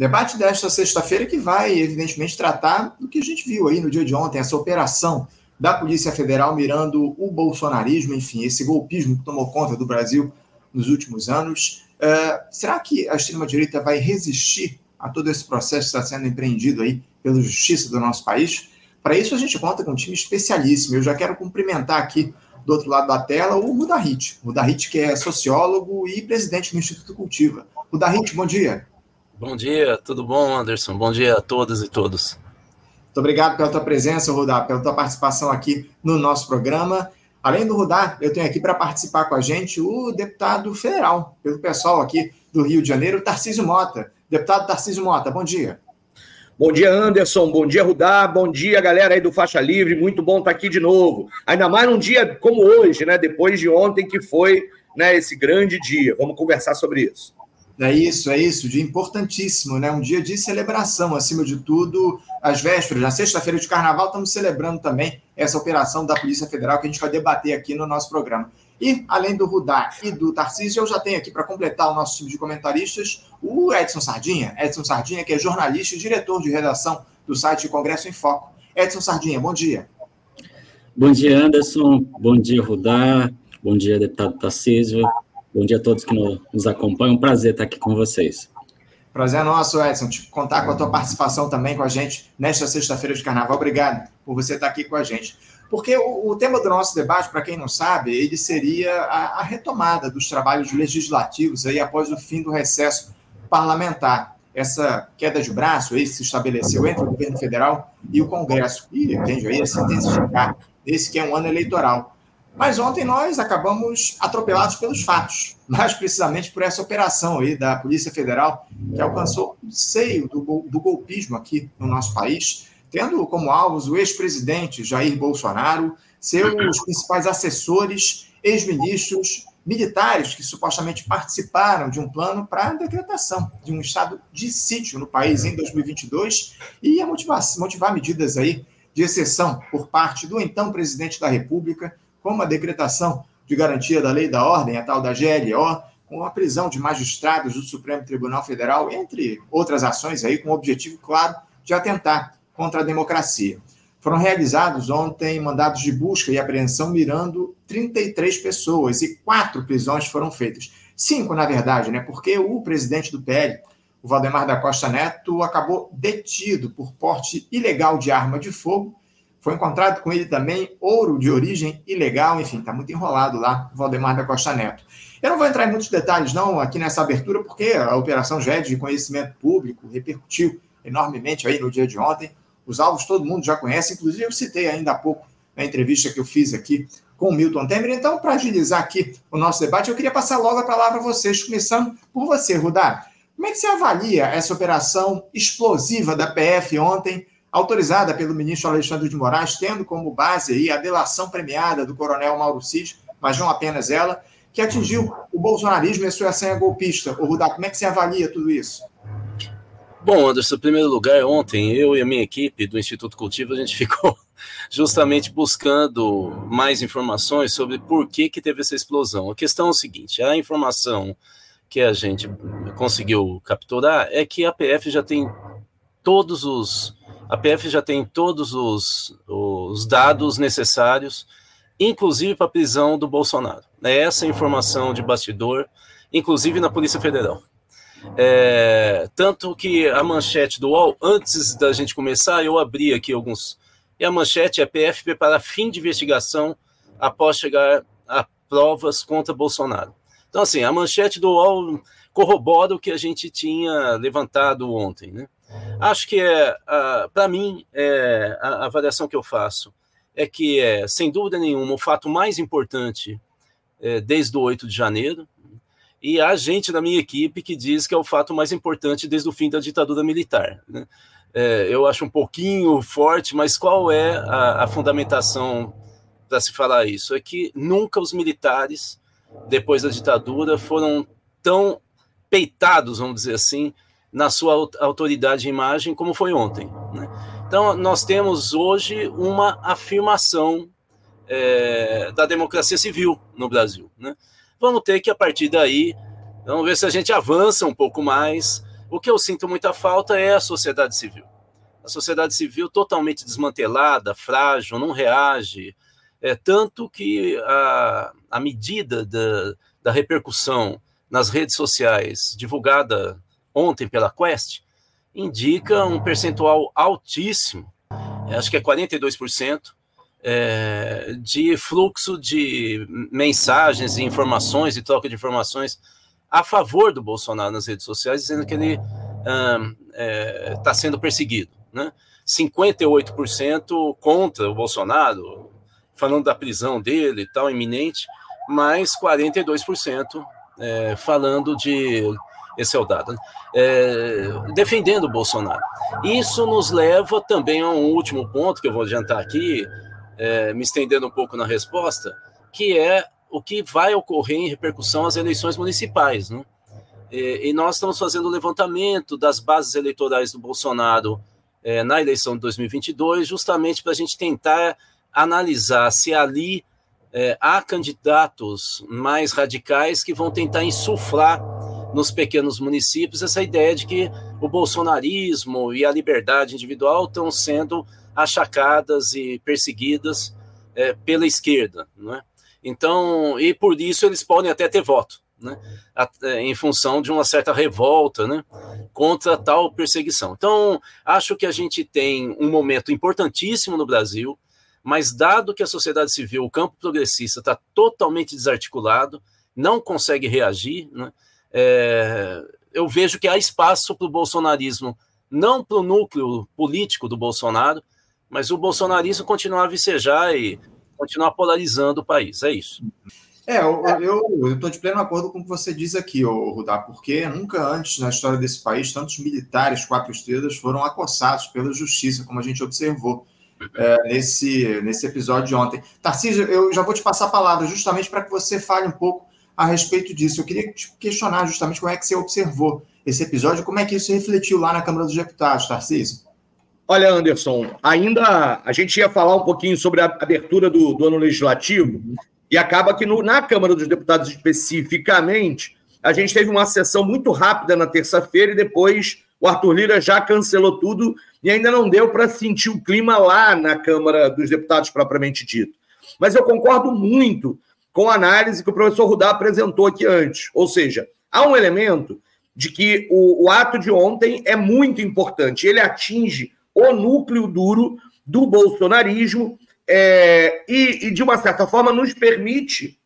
Debate desta sexta-feira que vai, evidentemente, tratar do que a gente viu aí no dia de ontem, essa operação da Polícia Federal mirando o bolsonarismo, enfim, esse golpismo que tomou conta do Brasil nos últimos anos. Uh, será que a extrema-direita vai resistir a todo esse processo que está sendo empreendido aí pela justiça do nosso país? Para isso, a gente conta com um time especialíssimo. Eu já quero cumprimentar aqui do outro lado da tela o Rudahit. Rudahit, que é sociólogo e presidente do Instituto Cultiva. Rudahit, bom dia. Bom dia, tudo bom, Anderson? Bom dia a todas e todos. Muito obrigado pela tua presença, Rudá, pela tua participação aqui no nosso programa. Além do Rudá, eu tenho aqui para participar com a gente o deputado federal, pelo pessoal aqui do Rio de Janeiro, Tarcísio Mota. Deputado Tarcísio Mota, bom dia. Bom dia, Anderson. Bom dia, Rudá. Bom dia, galera aí do Faixa Livre. Muito bom estar aqui de novo. Ainda mais num dia como hoje, né? Depois de ontem, que foi né, esse grande dia. Vamos conversar sobre isso. É isso, é isso, dia importantíssimo, né? Um dia de celebração, acima de tudo, às vésperas, na sexta-feira de carnaval, estamos celebrando também essa operação da Polícia Federal que a gente vai debater aqui no nosso programa. E, além do Rudá e do Tarcísio, eu já tenho aqui para completar o nosso time de comentaristas o Edson Sardinha. Edson Sardinha, que é jornalista e diretor de redação do site Congresso em Foco. Edson Sardinha, bom dia. Bom dia, Anderson. Bom dia, Rudá. Bom dia, deputado Tarcísio. Bom dia a todos que nos acompanham. Um prazer estar aqui com vocês. Prazer é nosso, Edson, te contar com a tua participação também com a gente nesta sexta-feira de carnaval. Obrigado por você estar aqui com a gente. Porque o, o tema do nosso debate, para quem não sabe, ele seria a, a, retomada dos trabalhos legislativos aí após o fim do recesso parlamentar. Essa queda de braço aí se estabeleceu entre o governo federal e o Congresso. E tende aí a se intensificar nesse que é um ano eleitoral. Mas ontem nós acabamos atropelados pelos fatos, mais precisamente por essa operação aí da Polícia Federal, que alcançou o seio do, do golpismo aqui no nosso país, tendo como alvos o ex-presidente Jair Bolsonaro, seus principais assessores, ex-ministros, militares que supostamente participaram de um plano para a decretação de um estado de sítio no país em 2022 e a motivar, motivar medidas aí de exceção por parte do então presidente da República, como a decretação de garantia da lei da ordem, a tal da GLO, com a prisão de magistrados do Supremo Tribunal Federal, entre outras ações aí com o objetivo claro de atentar contra a democracia. Foram realizados ontem mandados de busca e apreensão mirando 33 pessoas e quatro prisões foram feitas. Cinco, na verdade, né? Porque o presidente do PL, o Valdemar da Costa Neto, acabou detido por porte ilegal de arma de fogo foi encontrado com ele também ouro de origem ilegal, enfim, está muito enrolado lá, Valdemar da Costa Neto. Eu não vou entrar em muitos detalhes, não, aqui nessa abertura, porque a operação já é de conhecimento público, repercutiu enormemente aí no dia de ontem. Os alvos todo mundo já conhece, inclusive eu citei ainda há pouco na entrevista que eu fiz aqui com o Milton Temer. Então, para agilizar aqui o nosso debate, eu queria passar logo a palavra a vocês, começando por você, Rudá. Como é que você avalia essa operação explosiva da PF ontem? Autorizada pelo ministro Alexandre de Moraes, tendo como base aí a delação premiada do coronel Mauro Cid, mas não apenas ela, que atingiu o bolsonarismo e a sua senha golpista. O Rudá, como é que você avalia tudo isso? Bom, Anderson, em primeiro lugar, ontem eu e a minha equipe do Instituto Cultivo, a gente ficou justamente buscando mais informações sobre por que, que teve essa explosão. A questão é o seguinte, a informação que a gente conseguiu capturar é que a PF já tem todos os a PF já tem todos os, os dados necessários, inclusive para a prisão do Bolsonaro. É essa informação de bastidor, inclusive na Polícia Federal. É, tanto que a manchete do UOL, antes da gente começar, eu abri aqui alguns. E a manchete é PF prepara fim de investigação após chegar a provas contra Bolsonaro. Então, assim, a manchete do UOL corrobora o que a gente tinha levantado ontem, né? Acho que é, para mim, é, a, avaliação que eu faço é que é, sem dúvida nenhuma, o fato mais importante é, desde o 8 de janeiro, e a gente da minha equipe que diz que é o fato mais importante desde o fim da ditadura militar. Né? É, eu acho um pouquinho forte, mas qual é a, a fundamentação para se falar isso? É que nunca os militares, depois da ditadura, foram tão peitados, vamos dizer assim, na sua autoridade de imagem, como foi ontem. Né? Então, nós temos hoje uma afirmação é, da democracia civil no Brasil. Né? Vamos ter que, a partir daí, vamos ver se a gente avança um pouco mais O que eu sinto muita falta é a sociedade civil. A sociedade civil totalmente desmantelada, frágil, não reage, é, tanto que a, a medida da, da repercussão nas redes sociais, divulgada ontem pela Quest, indica um percentual altíssimo, é, acho que é 42%, é, de fluxo de mensagens e informações e troca de informações a favor do Bolsonaro nas redes sociais, dizendo que ele está é, tá sendo perseguido. Né? 58% contra o Bolsonaro, falando da prisão dele e tal, iminente, mas 42% é, falando de. Esse é o dado, né? é, defendendo o Bolsonaro. Isso nos leva também a um último ponto que eu vou adiantar aqui, é, me estendendo um pouco na resposta, que é o que vai ocorrer em repercussão às eleições municipais. Né? E, e nós estamos fazendo o levantamento das bases eleitorais do Bolsonaro é, na eleição de 2022, justamente para a gente tentar analisar se ali é, há candidatos mais radicais que vão tentar insuflar nos pequenos municípios essa ideia de que o bolsonarismo e a liberdade individual estão sendo achacadas e perseguidas é, pela esquerda, não é? Então, e por isso eles podem até ter voto, né? É, em função de uma certa revolta, né? Contra tal perseguição. Então, acho que a gente tem um momento importantíssimo no Brasil mas dado que a sociedade civil, o campo progressista, está totalmente desarticulado, não consegue reagir, né, é, eu vejo que há espaço para o bolsonarismo, não para o núcleo político do Bolsonaro, mas o bolsonarismo continuar a vicejar e continuar polarizando o país. É isso. É, eu estou de pleno acordo com o que você diz aqui, Rudá, porque nunca antes na história desse país tantos militares quatro estrelas foram acossados pela justiça, como a gente observou é, nesse, nesse episódio de ontem. Tarcísio, eu já vou te passar a palavra justamente para que você fale um pouco a respeito disso. Eu queria te questionar justamente como é que você observou esse episódio, como é que isso refletiu lá na Câmara dos Deputados, Tarcísio. Olha, Anderson, ainda a gente ia falar um pouquinho sobre a abertura do, do ano legislativo e acaba que no, na Câmara dos Deputados especificamente, a gente teve uma sessão muito rápida na terça-feira e depois o Arthur Lira já cancelou tudo e ainda não deu para sentir o clima lá na Câmara dos Deputados propriamente dito. Mas eu concordo muito com a análise que o professor Rudá apresentou aqui antes. Ou seja, há um elemento de que o, o ato de ontem é muito importante. Ele atinge o núcleo duro do bolsonarismo é, e, e, de uma certa forma, nos permite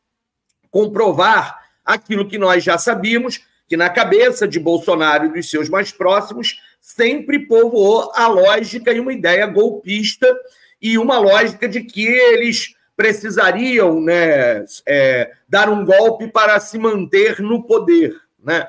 comprovar aquilo que nós já sabíamos, que na cabeça de Bolsonaro e dos seus mais próximos sempre povoou a lógica e uma ideia golpista e uma lógica de que eles precisariam né, é, dar um golpe para se manter no poder. Né?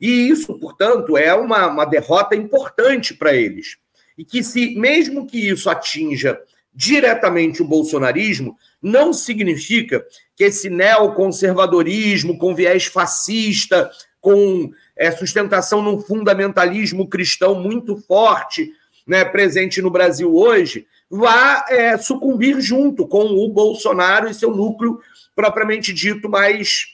E isso, portanto, é uma, uma derrota importante para eles. E que, se mesmo que isso atinja diretamente o bolsonarismo, não significa que esse neoconservadorismo com viés fascista, com é, sustentação num fundamentalismo cristão muito forte, né, presente no Brasil hoje, vá é, sucumbir junto com o Bolsonaro e seu núcleo propriamente dito mais,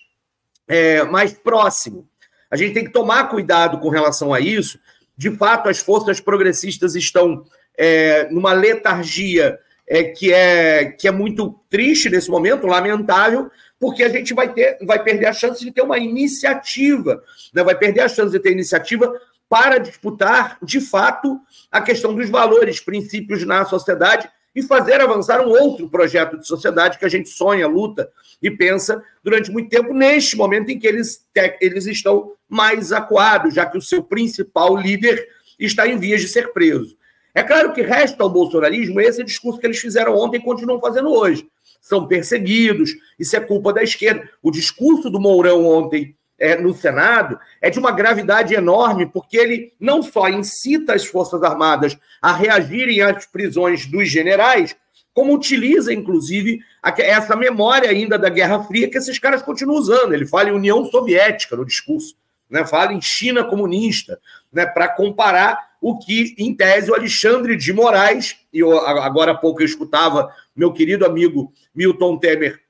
é, mais próximo. A gente tem que tomar cuidado com relação a isso. De fato, as forças progressistas estão é, numa letargia é, que, é, que é muito triste nesse momento, lamentável, porque a gente vai, ter, vai perder a chance de ter uma iniciativa, né? vai perder a chance de ter iniciativa para disputar, de fato, a questão dos valores, princípios na sociedade e fazer avançar um outro projeto de sociedade que a gente sonha, luta e pensa durante muito tempo, neste momento em que eles, eles estão mais acuados, já que o seu principal líder está em vias de ser preso. É claro que resta ao bolsonarismo esse discurso que eles fizeram ontem e continuam fazendo hoje. São perseguidos, isso é culpa da esquerda. O discurso do Mourão ontem é, no Senado é de uma gravidade enorme, porque ele não só incita as Forças Armadas a reagirem às prisões dos generais, como utiliza, inclusive, essa memória ainda da Guerra Fria que esses caras continuam usando. Ele fala em União Soviética no discurso, né? fala em China comunista, né? para comparar o que, em tese, o Alexandre de Moraes, e eu, agora há pouco eu escutava meu querido amigo Milton Temer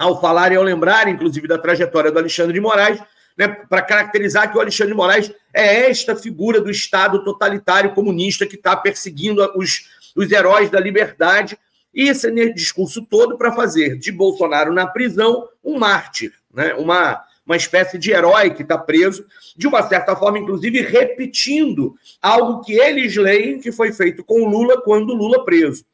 ao falar e ao lembrar, inclusive, da trajetória do Alexandre de Moraes, né, para caracterizar que o Alexandre de Moraes é esta figura do Estado totalitário comunista que está perseguindo os, os heróis da liberdade, e esse discurso todo para fazer de Bolsonaro na prisão um mártir, né, uma, uma espécie de herói que está preso, de uma certa forma, inclusive repetindo algo que eles leem que foi feito com Lula quando Lula preso.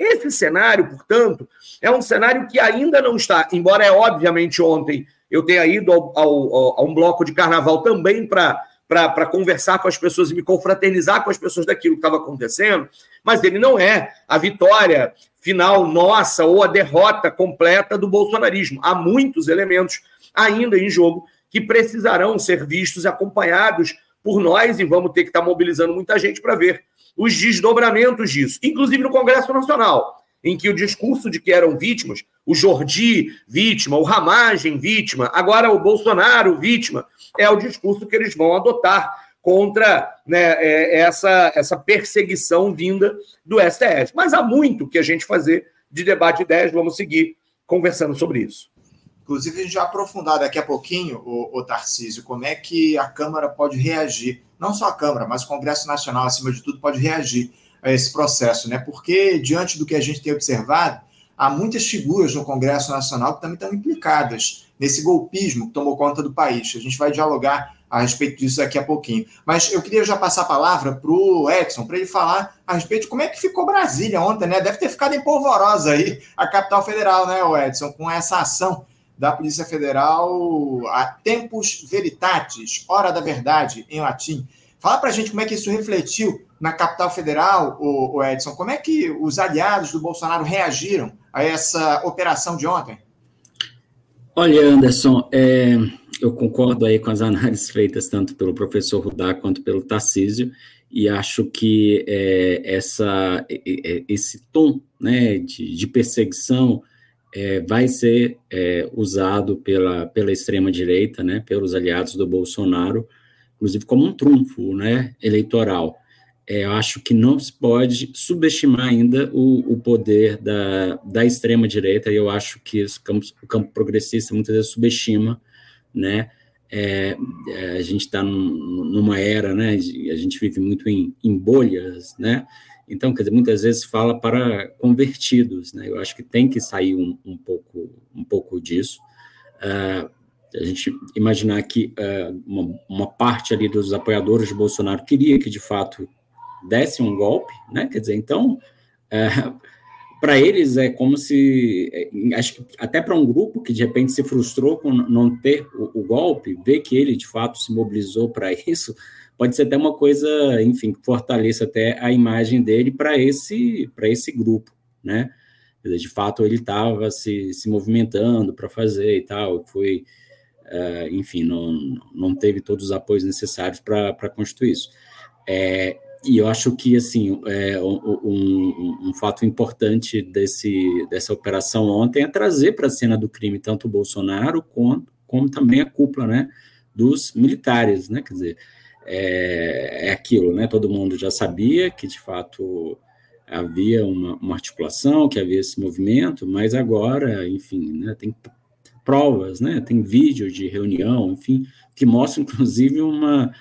Esse cenário, portanto, é um cenário que ainda não está, embora é obviamente ontem eu tenha ido ao, ao, a um bloco de carnaval também para conversar com as pessoas e me confraternizar com as pessoas daquilo que estava acontecendo, mas ele não é a vitória final nossa ou a derrota completa do bolsonarismo. Há muitos elementos ainda em jogo que precisarão ser vistos e acompanhados por nós e vamos ter que estar mobilizando muita gente para ver os desdobramentos disso, inclusive no Congresso Nacional, em que o discurso de que eram vítimas, o Jordi vítima, o Ramagem vítima, agora o Bolsonaro vítima, é o discurso que eles vão adotar contra né, é, essa, essa perseguição vinda do STF. Mas há muito que a gente fazer de debate de ideias, vamos seguir conversando sobre isso. Inclusive, a gente vai aprofundar daqui a pouquinho, o, o Tarcísio, como é que a Câmara pode reagir não só a Câmara, mas o Congresso Nacional, acima de tudo, pode reagir a esse processo, né? Porque, diante do que a gente tem observado, há muitas figuras no Congresso Nacional que também estão implicadas nesse golpismo que tomou conta do país. A gente vai dialogar a respeito disso daqui a pouquinho. Mas eu queria já passar a palavra para o Edson, para ele falar a respeito de como é que ficou Brasília ontem, né? Deve ter ficado em polvorosa aí, a capital federal, né, Edson, com essa ação da Polícia Federal a tempus veritatis, hora da verdade, em latim. Fala para a gente como é que isso refletiu na capital federal, o, Edson. Como é que os aliados do Bolsonaro reagiram a essa operação de ontem? Olha, Anderson, é, eu concordo aí com as análises feitas tanto pelo professor Rudá quanto pelo Tarcísio, e acho que é, essa, esse tom né, de, de perseguição é, vai ser é, usado pela, pela extrema-direita, né, pelos aliados do Bolsonaro, inclusive como um trunfo né, eleitoral. É, eu acho que não se pode subestimar ainda o, o poder da, da extrema-direita, e eu acho que o campo, progressista muitas vezes subestima, né, é, é a gente está num, numa era, né, a gente vive muito em, em bolhas, né, então, quer dizer, muitas vezes fala para convertidos, né? Eu acho que tem que sair um, um pouco, um pouco disso. Uh, a gente imaginar que uh, uma, uma, parte ali dos apoiadores de Bolsonaro queria que, de fato, desse um golpe, né? Quer dizer, então, uh, para eles é como se, é, acho que até para um grupo que de repente se frustrou com não ter o, o golpe, ver que ele de fato se mobilizou para isso, pode ser até uma coisa, enfim, que fortaleça até a imagem dele para esse, esse grupo, né? De fato, ele estava se, se movimentando para fazer e tal, foi, uh, enfim, não, não teve todos os apoios necessários para constituir isso. É, e eu acho que, assim, é, um, um, fato importante desse, dessa operação ontem é trazer para a cena do crime tanto o Bolsonaro quanto, como também a cúpula, né, dos militares, né, quer dizer, é, é aquilo, né? Todo mundo já sabia que de fato havia uma, uma, articulação, que havia esse movimento, mas agora, enfim, né, tem provas, né, tem vídeo de reunião, enfim, que mostra inclusive uma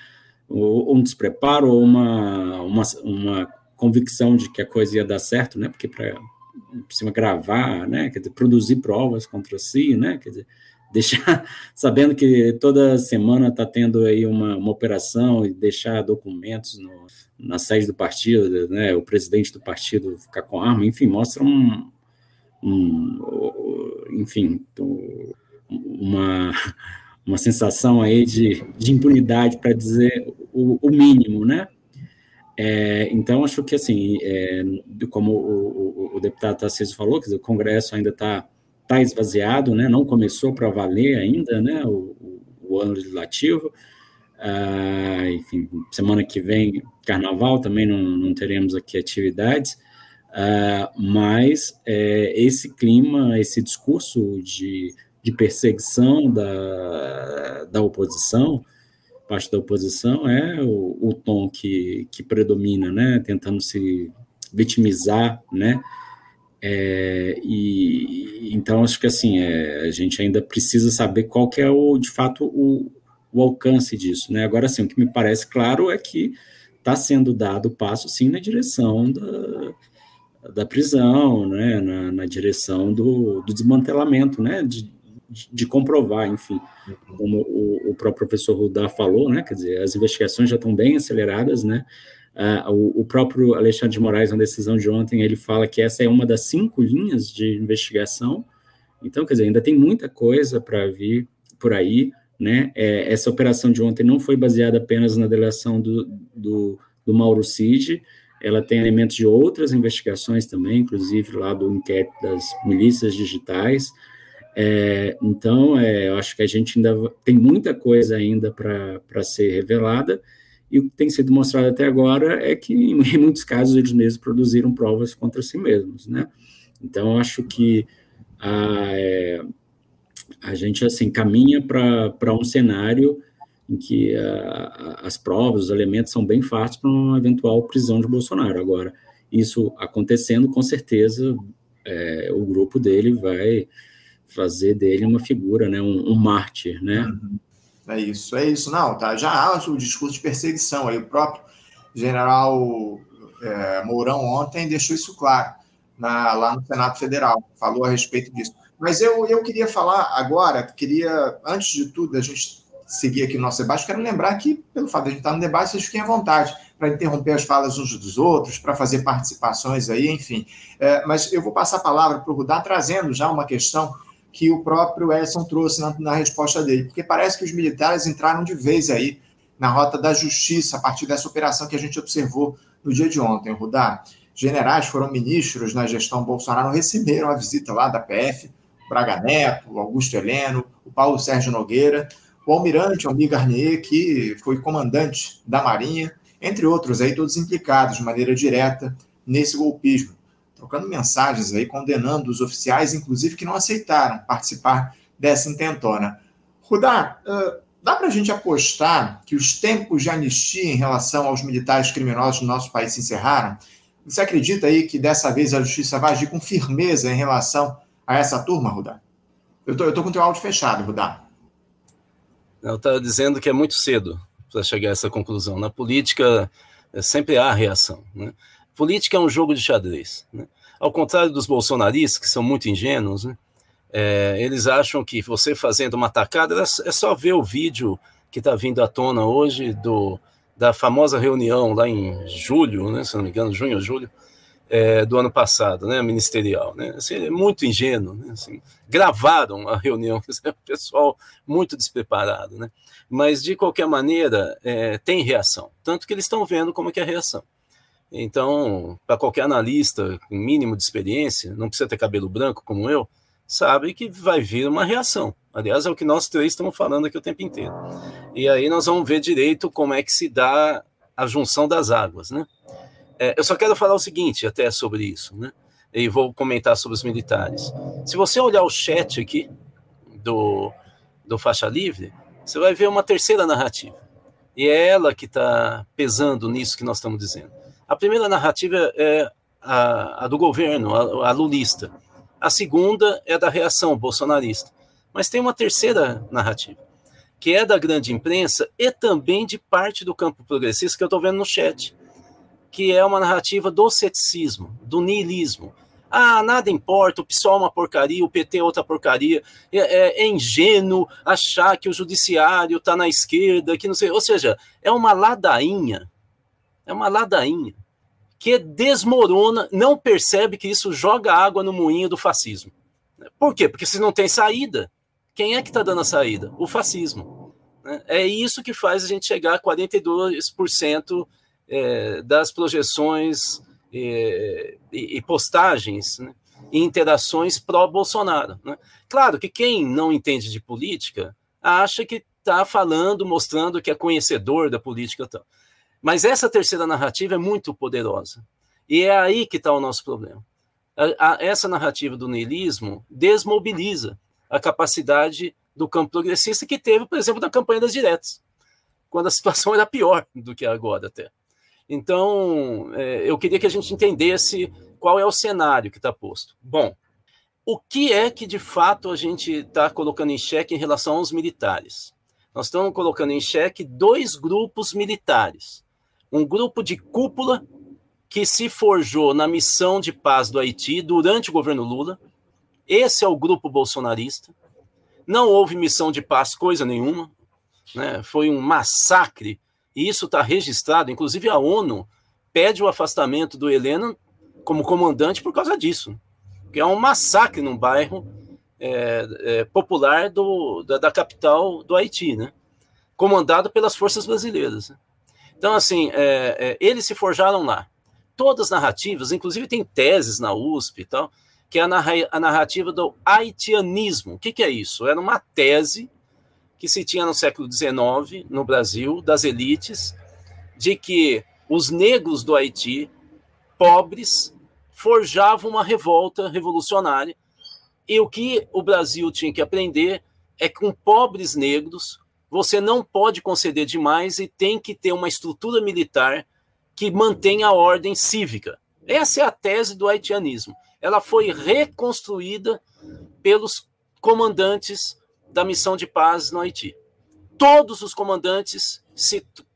um despreparo ou uma, uma, uma convicção de que a coisa ia dar certo, né, porque para cima gravar, né, quer dizer, produzir provas contra si, né, quer dizer, deixar sabendo que toda semana está tendo aí uma, uma operação e deixar documentos no, na sede do partido, né, o presidente do partido ficar com arma, enfim, mostra um, um enfim, uma, uma sensação aí de, de impunidade para dizer o, o, mínimo, né? É, então, acho que, assim, é, como o, o, o deputado Tarcísio falou, dizer, o Congresso ainda está está esvaziado, né? não começou para valer ainda né? o, o ano legislativo. Ah, enfim, semana que vem, carnaval, também não, não teremos aqui atividades, ah, mas é, esse clima, esse discurso de, de perseguição da, da oposição, parte da oposição, é o, o tom que, que predomina, né? tentando se vitimizar, né? É, e então acho que assim é, a gente ainda precisa saber qual que é o de fato o, o alcance disso. Né? Agora, sim, o que me parece claro é que está sendo dado passo, sim, na direção da, da prisão, né? na, na direção do, do desmantelamento, né? De, de, comprovar, enfim, como o, o próprio professor Rudá falou, né? Quer dizer, as investigações já estão bem aceleradas, né? Uh, o, o, próprio Alexandre de Moraes, na decisão de ontem, ele fala que essa é uma das cinco linhas de investigação. Então, quer dizer, ainda tem muita coisa para vir por aí, né? É, essa operação de ontem não foi baseada apenas na delação do, do, do Mauro Cid, ela tem elementos de outras investigações também, inclusive lá do inquérito das milícias digitais. É, então, é, eu acho que a gente ainda tem muita coisa ainda para ser revelada, e o que tem sido mostrado até agora é que, em muitos casos, eles mesmos produziram provas contra si mesmos, né? Então, acho que a, é, a gente, assim, caminha para um cenário em que a, as provas, os elementos são bem fáceis para uma eventual prisão de Bolsonaro. Agora, isso acontecendo, com certeza, é, o grupo dele vai fazer dele uma figura, né, um, um mártir, né? Uhum. É isso, é isso. Não, tá, já há o discurso de perseguição. Aí o próprio general é, Mourão ontem deixou isso claro na, lá no Senado Federal, falou a respeito disso. Mas eu, eu queria falar agora, queria, antes de tudo, a gente seguir aqui o nosso debate, quero lembrar que, pelo fato de a gente estar no debate, vocês fiquem à vontade para interromper as falas uns dos outros, para fazer participações aí, enfim. É, mas eu vou passar a palavra para o Rudá, trazendo já uma questão que o próprio Edson trouxe na, na, resposta dele, porque parece que os militares entraram de vez aí na rota da justiça a partir dessa operação que a gente observou no dia de ontem, Rudá. Generais foram ministros na gestão Bolsonaro, receberam a visita lá da PF, Braga Neto, Augusto Heleno, o Paulo Sérgio Nogueira, o almirante Almir Garnier, que foi comandante da Marinha, entre outros aí, todos implicados de maneira direta nesse golpismo trocando mensagens aí, condenando os oficiais, inclusive, que não aceitaram participar dessa intentona. Rudá, uh, dá para a gente apostar que os tempos de anistia em relação aos militares criminosos no nosso país se encerraram? Você acredita aí que dessa vez a justiça vai agir com firmeza em relação a essa turma, Rudá? Eu tô, tô com o teu áudio fechado, Rudá. Eu estava dizendo que é muito cedo para chegar a essa conclusão. Na política, é, sempre há reação. Né? Política é um jogo de xadrez. Né? Ao contrário dos bolsonaristas, que são muito ingênuos, né? é, eles acham que você fazendo uma atacada é só ver o vídeo que está vindo à tona hoje do, da famosa reunião lá em julho, né, se não me engano, junho ou julho, é, do ano passado, né, ministerial. Né, assim, é muito ingênuo. Né, assim, gravaram a reunião, é pessoal muito despreparado. Né, mas, de qualquer maneira, é, tem reação. Tanto que eles estão vendo como é que é a reação. Então, para qualquer analista com mínimo de experiência, não precisa ter cabelo branco como eu, sabe que vai vir uma reação. Aliás, é o que nós três estamos falando aqui o tempo inteiro. E aí nós vamos ver direito como é que se dá a junção das águas, né? É, eu só quero falar o seguinte até sobre isso, né? E vou comentar sobre os militares. Se você olhar o chat aqui do, do Faixa Livre, você vai ver uma terceira narrativa. E é ela que está pesando nisso que nós estamos dizendo. A primeira narrativa é a, a do governo, a, a lulista. A segunda é da reação bolsonarista. Mas tem uma terceira narrativa, que é da grande imprensa e também de parte do campo progressista que eu estou vendo no chat, que é uma narrativa do ceticismo, do niilismo. Ah, nada importa, o PSOL é uma porcaria, o PT é outra porcaria. É, é, é ingênuo achar que o judiciário está na esquerda, que não sei. Ou seja, é uma ladainha é uma ladainha que desmorona, não percebe que isso joga água no moinho do fascismo. Por quê? Porque se não tem saída, quem é que está dando a saída? O fascismo. Né? É isso que faz a gente chegar a 42% é, das projeções é, e postagens né, e interações pró-Bolsonaro. Né? Claro que quem não entende de política acha que está falando, mostrando que é conhecedor da política. Tal. Mas essa terceira narrativa é muito poderosa. E é aí que está o nosso problema. A, a, essa narrativa do niilismo desmobiliza a capacidade do campo progressista que teve, por exemplo, na campanha das diretas, quando a situação era pior do que agora até. Então, é, eu queria que a gente entendesse qual é o cenário que está posto. Bom, o que é que de fato a gente está colocando em xeque em relação aos militares? Nós estamos colocando em xeque dois grupos militares. Um grupo de cúpula que se forjou na missão de paz do Haiti durante o governo Lula. Esse é o grupo bolsonarista. Não houve missão de paz, coisa nenhuma. Né? Foi um massacre, e isso está registrado. Inclusive, a ONU pede o afastamento do Helena como comandante por causa disso. Que é um massacre num bairro é, é, popular do, da, da, capital do Haiti, né? comandado pelas forças brasileiras. Então, assim, é, é, eles se forjaram lá. Todas as narrativas, inclusive tem teses na USP e tal, que é a narrativa do haitianismo. O que, que é isso? Era uma tese que se tinha no século XIX, no Brasil, das elites, de que os negros do Haiti, pobres, forjavam uma revolta revolucionária e o que o Brasil tinha que aprender é que com pobres negros você não pode conceder demais e tem que ter uma estrutura militar que mantenha a ordem cívica. Essa é a tese do haitianismo. Ela foi reconstruída pelos comandantes da missão de paz no Haiti. Todos os comandantes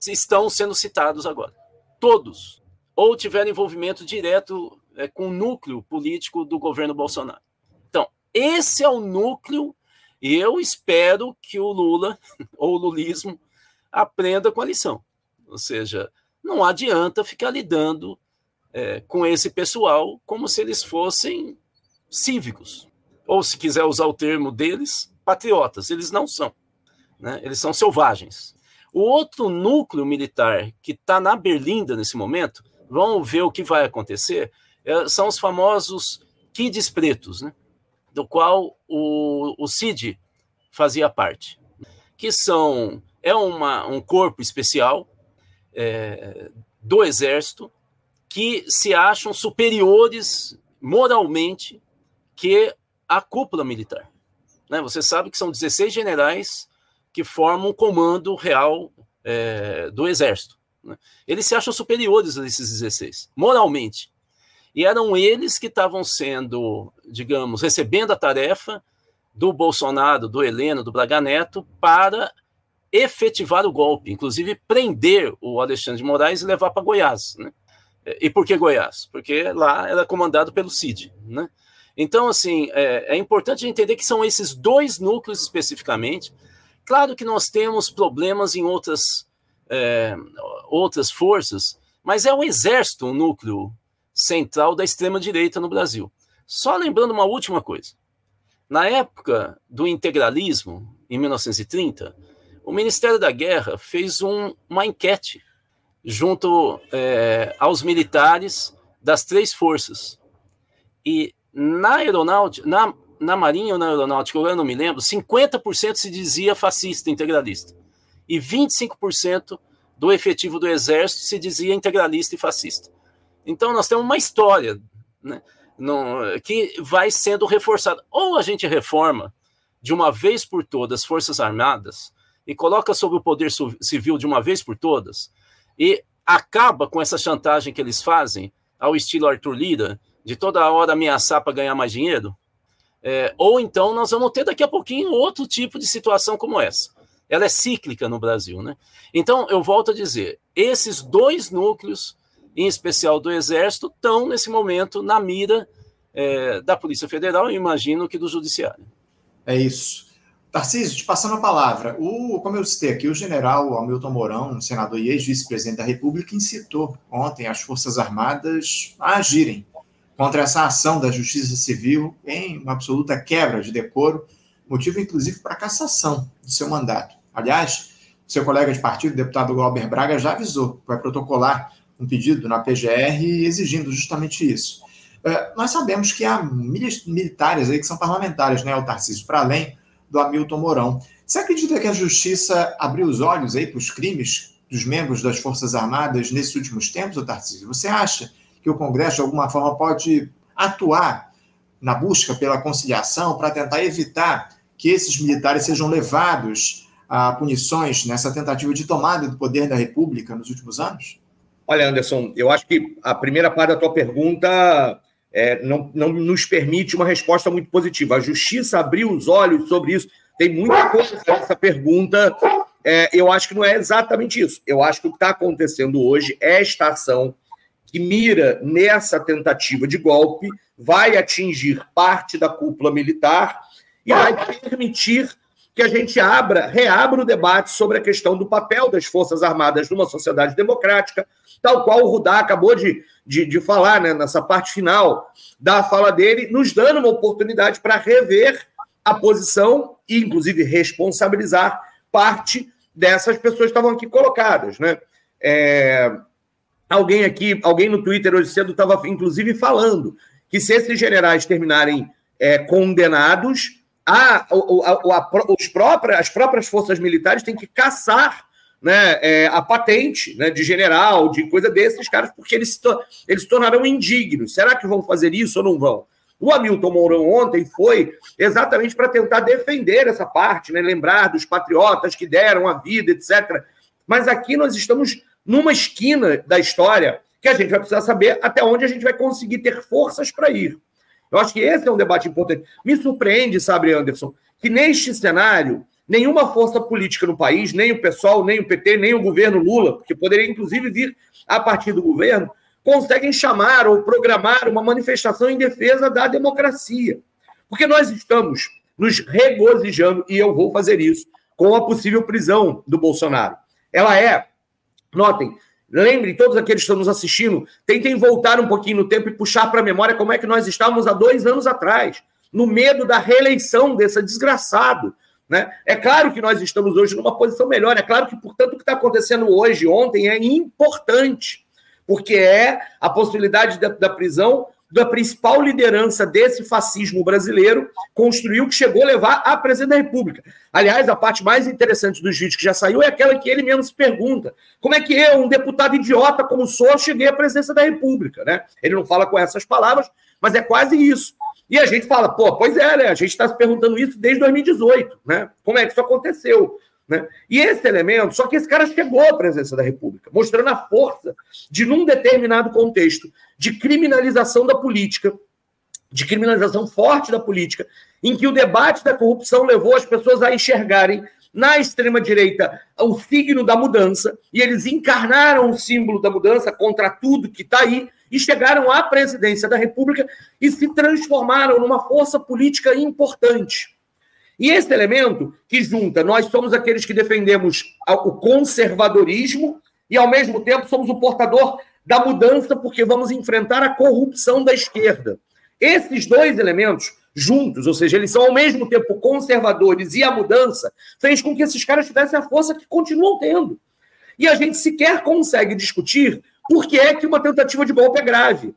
estão sendo citados agora. Todos. Ou tiveram envolvimento direto é, com o núcleo político do governo Bolsonaro. Esse é o núcleo, e eu espero que o Lula, ou o lulismo, aprenda com a lição. Ou seja, não adianta ficar lidando é, com esse pessoal como se eles fossem cívicos. Ou, se quiser usar o termo deles, patriotas. Eles não são. Né? Eles são selvagens. O outro núcleo militar que está na Berlinda nesse momento, vamos ver o que vai acontecer, é, são os famosos kids pretos. Né? Do qual o, o CID fazia parte, que são é uma, um corpo especial é, do Exército que se acham superiores moralmente que a cúpula militar. Né? Você sabe que são 16 generais que formam o comando real é, do Exército. Né? Eles se acham superiores a esses 16, moralmente. E eram eles que estavam sendo, digamos, recebendo a tarefa do Bolsonaro, do Heleno, do Braga Neto, para efetivar o golpe, inclusive prender o Alexandre de Moraes e levar para Goiás. Né? E por que Goiás? Porque lá era comandado pelo CID. Né? Então, assim, é, é importante entender que são esses dois núcleos especificamente. Claro que nós temos problemas em outras, é, outras forças, mas é o exército um núcleo central da extrema-direita no Brasil. Só lembrando uma última coisa. Na época do integralismo, em 1930, o Ministério da Guerra fez um, uma enquete junto é, aos militares das três forças. E na aeronáutica, na, na Marinha ou na Aeronáutica, eu não me lembro, 50% se dizia fascista, integralista. E 25% do efetivo do Exército se dizia integralista e fascista. Então, nós temos uma história né, no, que vai sendo reforçada. Ou a gente reforma de uma vez por todas as Forças Armadas e coloca sobre o poder civil de uma vez por todas e acaba com essa chantagem que eles fazem ao estilo Arthur Lira, de toda hora ameaçar para ganhar mais dinheiro. É, ou então nós vamos ter daqui a pouquinho outro tipo de situação como essa. Ela é cíclica no Brasil, né? Então, eu volto a dizer, esses dois núcleos em especial do Exército, estão nesse momento na mira é, da Polícia Federal e imagino que do Judiciário. É isso. Tarcísio, te passando a palavra. O, como eu citei aqui, o general Hamilton Mourão, senador e ex-vice-presidente da República, incitou ontem as Forças Armadas a agirem contra essa ação da Justiça Civil em uma absoluta quebra de decoro, motivo inclusive para cassação do seu mandato. Aliás, seu colega de partido, deputado Glauber Braga, já avisou que vai protocolar um pedido na PGR exigindo justamente isso. É, nós sabemos que há militares aí que são parlamentares, né, o Tarcísio, para além do Hamilton Mourão. Você acredita que a justiça abriu os olhos aí para os crimes dos membros das Forças Armadas nesses últimos tempos, Tarcísio? Você acha que o Congresso, de alguma forma, pode atuar na busca pela conciliação para tentar evitar que esses militares sejam levados a punições nessa tentativa de tomada do poder da República nos últimos anos? Olha, Anderson, eu acho que a primeira parte da tua pergunta é, não, não nos permite uma resposta muito positiva. A justiça abriu os olhos sobre isso. Tem muita coisa nessa pergunta é, eu acho que não é exatamente isso. Eu acho que o que está acontecendo hoje é esta ação que mira nessa tentativa de golpe, vai atingir parte da cúpula militar e vai permitir que a gente abra, reabra o debate sobre a questão do papel das Forças Armadas numa sociedade democrática, tal qual o Rudá acabou de, de, de falar né, nessa parte final da fala dele, nos dando uma oportunidade para rever a posição e, inclusive, responsabilizar parte dessas pessoas que estavam aqui colocadas. Né? É, alguém aqui, alguém no Twitter hoje cedo estava, inclusive, falando que se esses generais terminarem é, condenados, a, a, a, os próprias, as próprias forças militares têm que caçar né, é, a patente né, de general, de coisa desses caras, porque eles, eles se tornarão indignos. Será que vão fazer isso ou não vão? O Hamilton Mourão ontem foi exatamente para tentar defender essa parte, né, lembrar dos patriotas que deram a vida, etc. Mas aqui nós estamos numa esquina da história que a gente vai precisar saber até onde a gente vai conseguir ter forças para ir. Eu acho que esse é um debate importante. Me surpreende, sabe, Anderson, que neste cenário, nenhuma força política no país, nem o PSOL, nem o PT, nem o governo Lula, que poderia inclusive vir a partir do governo, conseguem chamar ou programar uma manifestação em defesa da democracia. Porque nós estamos nos regozijando, e eu vou fazer isso, com a possível prisão do Bolsonaro. Ela é, notem, Lembrem, todos aqueles que estão nos assistindo, tentem voltar um pouquinho no tempo e puxar para a memória como é que nós estávamos há dois anos atrás, no medo da reeleição desse desgraçado. Né? É claro que nós estamos hoje numa posição melhor, é claro que, portanto, o que está acontecendo hoje, ontem, é importante, porque é a possibilidade da, da prisão da principal liderança desse fascismo brasileiro, construiu que chegou a levar à presidente da República. Aliás, a parte mais interessante dos vídeos que já saiu é aquela que ele mesmo se pergunta: como é que eu, um deputado idiota como sou, cheguei à presidência da República? Né? Ele não fala com essas palavras, mas é quase isso. E a gente fala, pô, pois é, né? A gente está se perguntando isso desde 2018, né? Como é que isso aconteceu? Né? E esse elemento, só que esse cara chegou à presença da República, mostrando a força de, num determinado contexto de criminalização da política, de criminalização forte da política, em que o debate da corrupção levou as pessoas a enxergarem na extrema-direita o signo da mudança, e eles encarnaram o símbolo da mudança contra tudo que está aí, e chegaram à presidência da República e se transformaram numa força política importante. E esse elemento que junta, nós somos aqueles que defendemos o conservadorismo e, ao mesmo tempo, somos o portador da mudança, porque vamos enfrentar a corrupção da esquerda. Esses dois elementos juntos, ou seja, eles são ao mesmo tempo conservadores e a mudança, fez com que esses caras tivessem a força que continuam tendo. E a gente sequer consegue discutir por que é que uma tentativa de golpe é grave.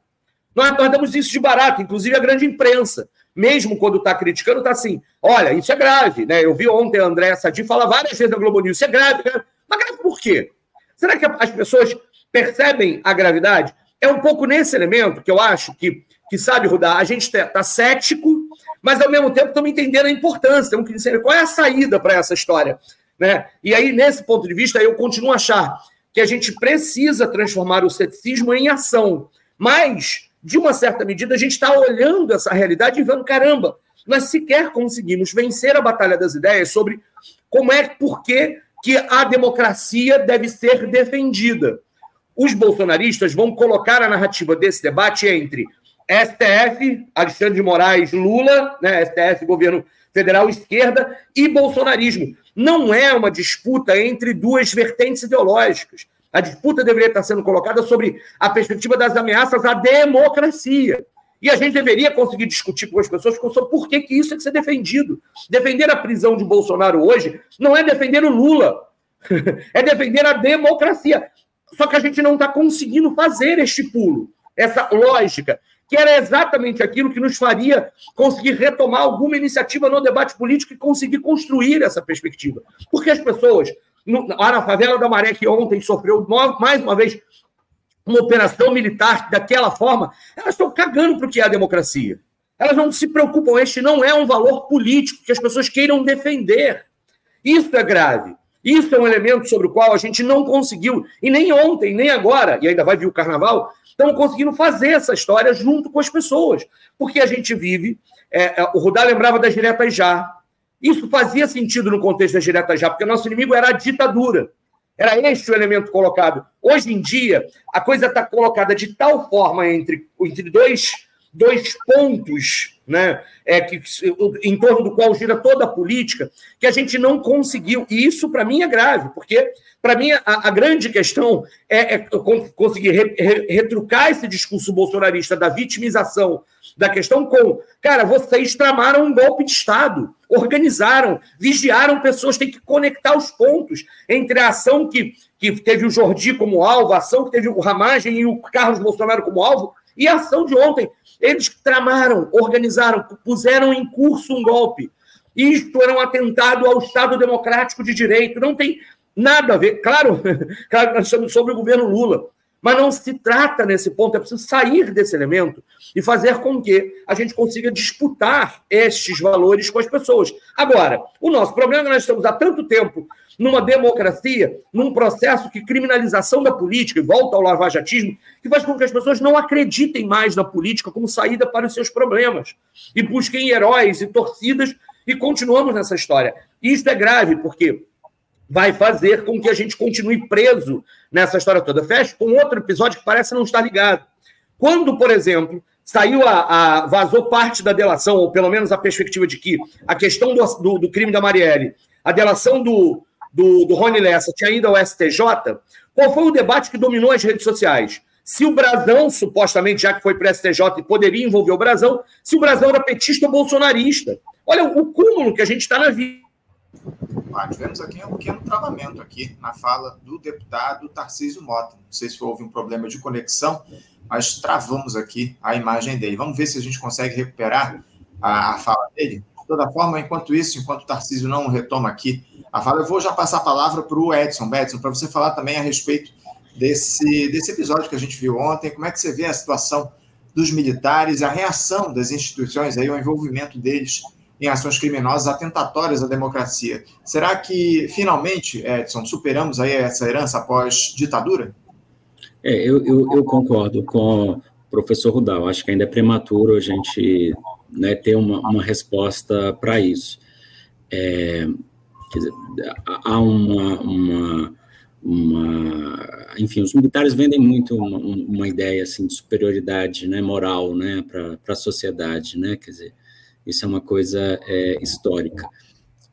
Nós, nós damos isso de barato, inclusive a grande imprensa mesmo quando está criticando, está assim: olha, isso é grave, né? Eu vi ontem a André Sadi falar várias vezes na Globo News, isso é grave, grave. Mas grave por quê? Será que as pessoas percebem a gravidade? É um pouco nesse elemento que eu acho que, que sabe, Rudá, a gente está tá cético, mas ao mesmo tempo estamos entendendo a importância, temos que dizer qual é a saída para essa história. Né? E aí, nesse ponto de vista, eu continuo a achar que a gente precisa transformar o ceticismo em ação. Mas de uma certa medida, a gente está olhando essa realidade e vendo, caramba, nós sequer conseguimos vencer a batalha das ideias sobre como é, por que, a democracia deve ser defendida. Os bolsonaristas vão colocar a narrativa desse debate entre STF, Alexandre de Moraes, Lula, né, STF, governo federal, esquerda, e bolsonarismo. Não é uma disputa entre duas vertentes ideológicas. A disputa deveria estar sendo colocada sobre a perspectiva das ameaças à democracia. E a gente deveria conseguir discutir com as pessoas sobre por que, que isso tem que ser defendido. Defender a prisão de Bolsonaro hoje não é defender o Lula, é defender a democracia. Só que a gente não está conseguindo fazer este pulo, essa lógica, que era exatamente aquilo que nos faria conseguir retomar alguma iniciativa no debate político e conseguir construir essa perspectiva. Porque as pessoas no, na favela da Maré, que ontem sofreu mais uma vez uma operação militar daquela forma, elas estão cagando para o que é a democracia. Elas não se preocupam, este não é um valor político que as pessoas queiram defender. Isso é grave. Isso é um elemento sobre o qual a gente não conseguiu, e nem ontem, nem agora, e ainda vai vir o carnaval, estamos conseguindo fazer essa história junto com as pessoas. Porque a gente vive. É, é o Rudá lembrava das diretas já. Isso fazia sentido no contexto das diretas já, porque o nosso inimigo era a ditadura. Era este o elemento colocado. Hoje em dia, a coisa está colocada de tal forma entre, entre dois, dois pontos, né, é, que, em torno do qual gira toda a política, que a gente não conseguiu. E isso, para mim, é grave, porque, para mim, a, a, grande questão é, é conseguir re, re, retrucar esse discurso bolsonarista da vitimização da questão com, cara, vocês tramaram um golpe de Estado, organizaram, vigiaram pessoas, tem que conectar os pontos entre a ação que, que teve o Jordi como alvo, a ação que teve o Ramagem e o Carlos Bolsonaro como alvo, e a ação de ontem. Eles tramaram, organizaram, puseram em curso um golpe. Isto era um atentado ao Estado democrático de direito, não tem nada a ver. Claro, claro nós estamos sobre o governo Lula, mas não se trata nesse ponto, é preciso sair desse elemento e fazer com que a gente consiga disputar estes valores com as pessoas. Agora, o nosso problema é que nós estamos há tanto tempo numa democracia, num processo que criminalização da política, e volta ao lavajatismo, que faz com que as pessoas não acreditem mais na política como saída para os seus problemas e busquem heróis e torcidas e continuamos nessa história. E isso é grave, porque vai fazer com que a gente continue preso nessa história toda. Fecho com outro episódio que parece não estar ligado. Quando, por exemplo, saiu a, a, vazou parte da delação, ou pelo menos a perspectiva de que a questão do, do, do crime da Marielle, a delação do, do, do Rony Lessa tinha ido ao STJ, qual foi o debate que dominou as redes sociais? Se o Brasão, supostamente, já que foi para o STJ e poderia envolver o Brasão, se o Brasão era petista ou bolsonarista. Olha o cúmulo que a gente está na vida ah, tivemos aqui um pequeno travamento aqui na fala do deputado Tarcísio Mota. Não sei se houve um problema de conexão, mas travamos aqui a imagem dele. Vamos ver se a gente consegue recuperar a, a fala dele. De toda forma, enquanto isso, enquanto o Tarcísio não retoma aqui a fala, eu vou já passar a palavra para o Edson. Edson, para você falar também a respeito desse, desse episódio que a gente viu ontem. Como é que você vê a situação dos militares, a reação das instituições, aí, o envolvimento deles em ações criminosas atentatórias à democracia. Será que, finalmente, Edson, superamos aí essa herança após ditadura? É, eu, eu, eu concordo com o professor Rudal. Acho que ainda é prematuro a gente né, ter uma, uma resposta para isso. É, dizer, há uma, uma, uma, Enfim, os militares vendem muito uma, uma ideia assim, de superioridade né, moral né, para a sociedade. Né, quer dizer, isso é uma coisa é, histórica.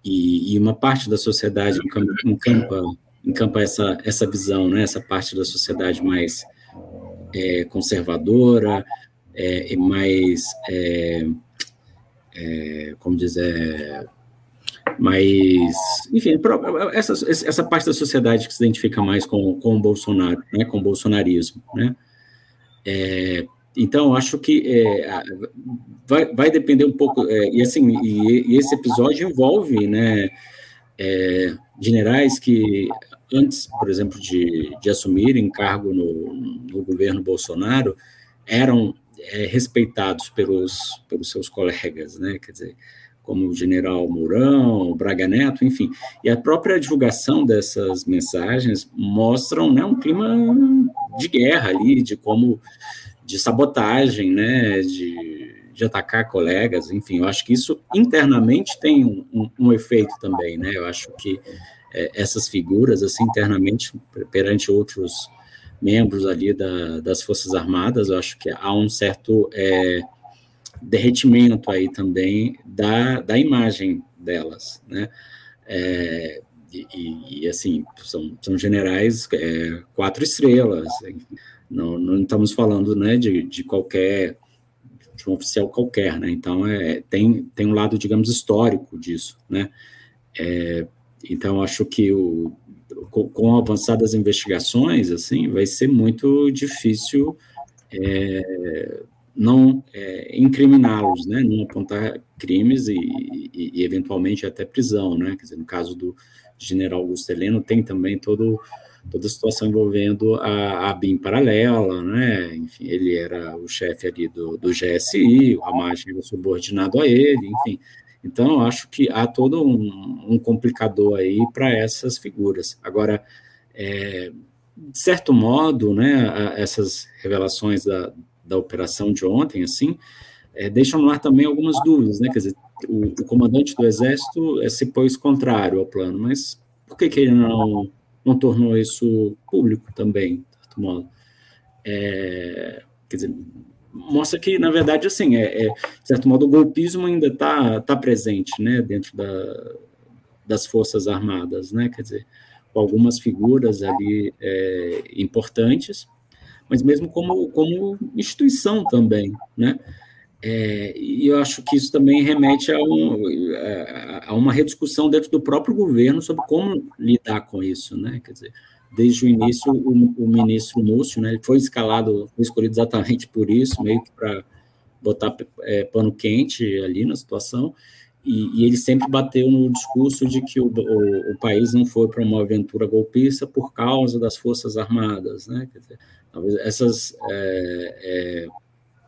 E, e, uma parte da sociedade encampa, encampa essa, essa visão, né? essa parte da sociedade mais é, conservadora, é, mais, é, é, como dizer, mais, enfim, essa, essa parte da sociedade que se identifica mais com, com o Bolsonaro, né, com o bolsonarismo, né, é, então, acho que é, vai, vai, depender um pouco, é, e assim, e, e, esse episódio envolve, né, é, generais que antes, por exemplo, de, de assumirem cargo no, no governo Bolsonaro, eram é, respeitados pelos, pelos seus colegas, né, quer dizer, como o general Mourão, Braga Neto, enfim, e a própria divulgação dessas mensagens mostram, né, um clima de guerra ali, de como de sabotagem, né, de, de atacar colegas, enfim, eu acho que isso internamente tem um, um, um efeito também, né, eu acho que é, essas figuras, assim, internamente, perante outros membros ali da, das Forças Armadas, eu acho que há um certo é, derretimento aí também da, da imagem delas, né, é, e, e, assim, são, são generais é, quatro estrelas, enfim, não, não estamos falando né, de, de qualquer de um oficial qualquer, né? Então é, tem, tem um lado, digamos, histórico disso, né? É, então acho que o, com, avançadas investigações, assim, vai ser muito difícil é, não é, incriminá-los, né? Não apontar crimes e, e, e, eventualmente até prisão, né? Quer dizer, no caso do general Augusto Heleno, tem também todo toda a situação envolvendo a, a BIM paralela, né? Enfim, ele era o chefe ali do, do GSI, o Ramagem era subordinado a ele, enfim. Então, acho que há todo um, um complicador aí para essas figuras. Agora, é, de certo modo, né, essas revelações da, da operação de ontem, assim, é, deixam no ar também algumas dúvidas, né? Quer dizer, o, o, comandante do exército é, se pôs contrário ao plano, mas por que, que ele não, não tornou isso público também, de certo modo? É, quer dizer, mostra que, na verdade, assim, é, é, de certo modo, o golpismo ainda está tá presente, né, dentro da, das Forças Armadas, né, quer dizer, com algumas figuras ali é, importantes, mas mesmo como, como instituição também, né, é, e eu acho que isso também remete a, um, a, uma rediscussão dentro do próprio governo sobre como lidar com isso, né, quer dizer, desde o início, o, o ministro Múcio, né, ele foi escalado, foi escolhido exatamente por isso, meio que para botar é, pano quente ali na situação, e, e, ele sempre bateu no discurso de que o, o, o, país não foi para uma aventura golpista por causa das Forças Armadas, né, dizer, essas é, é,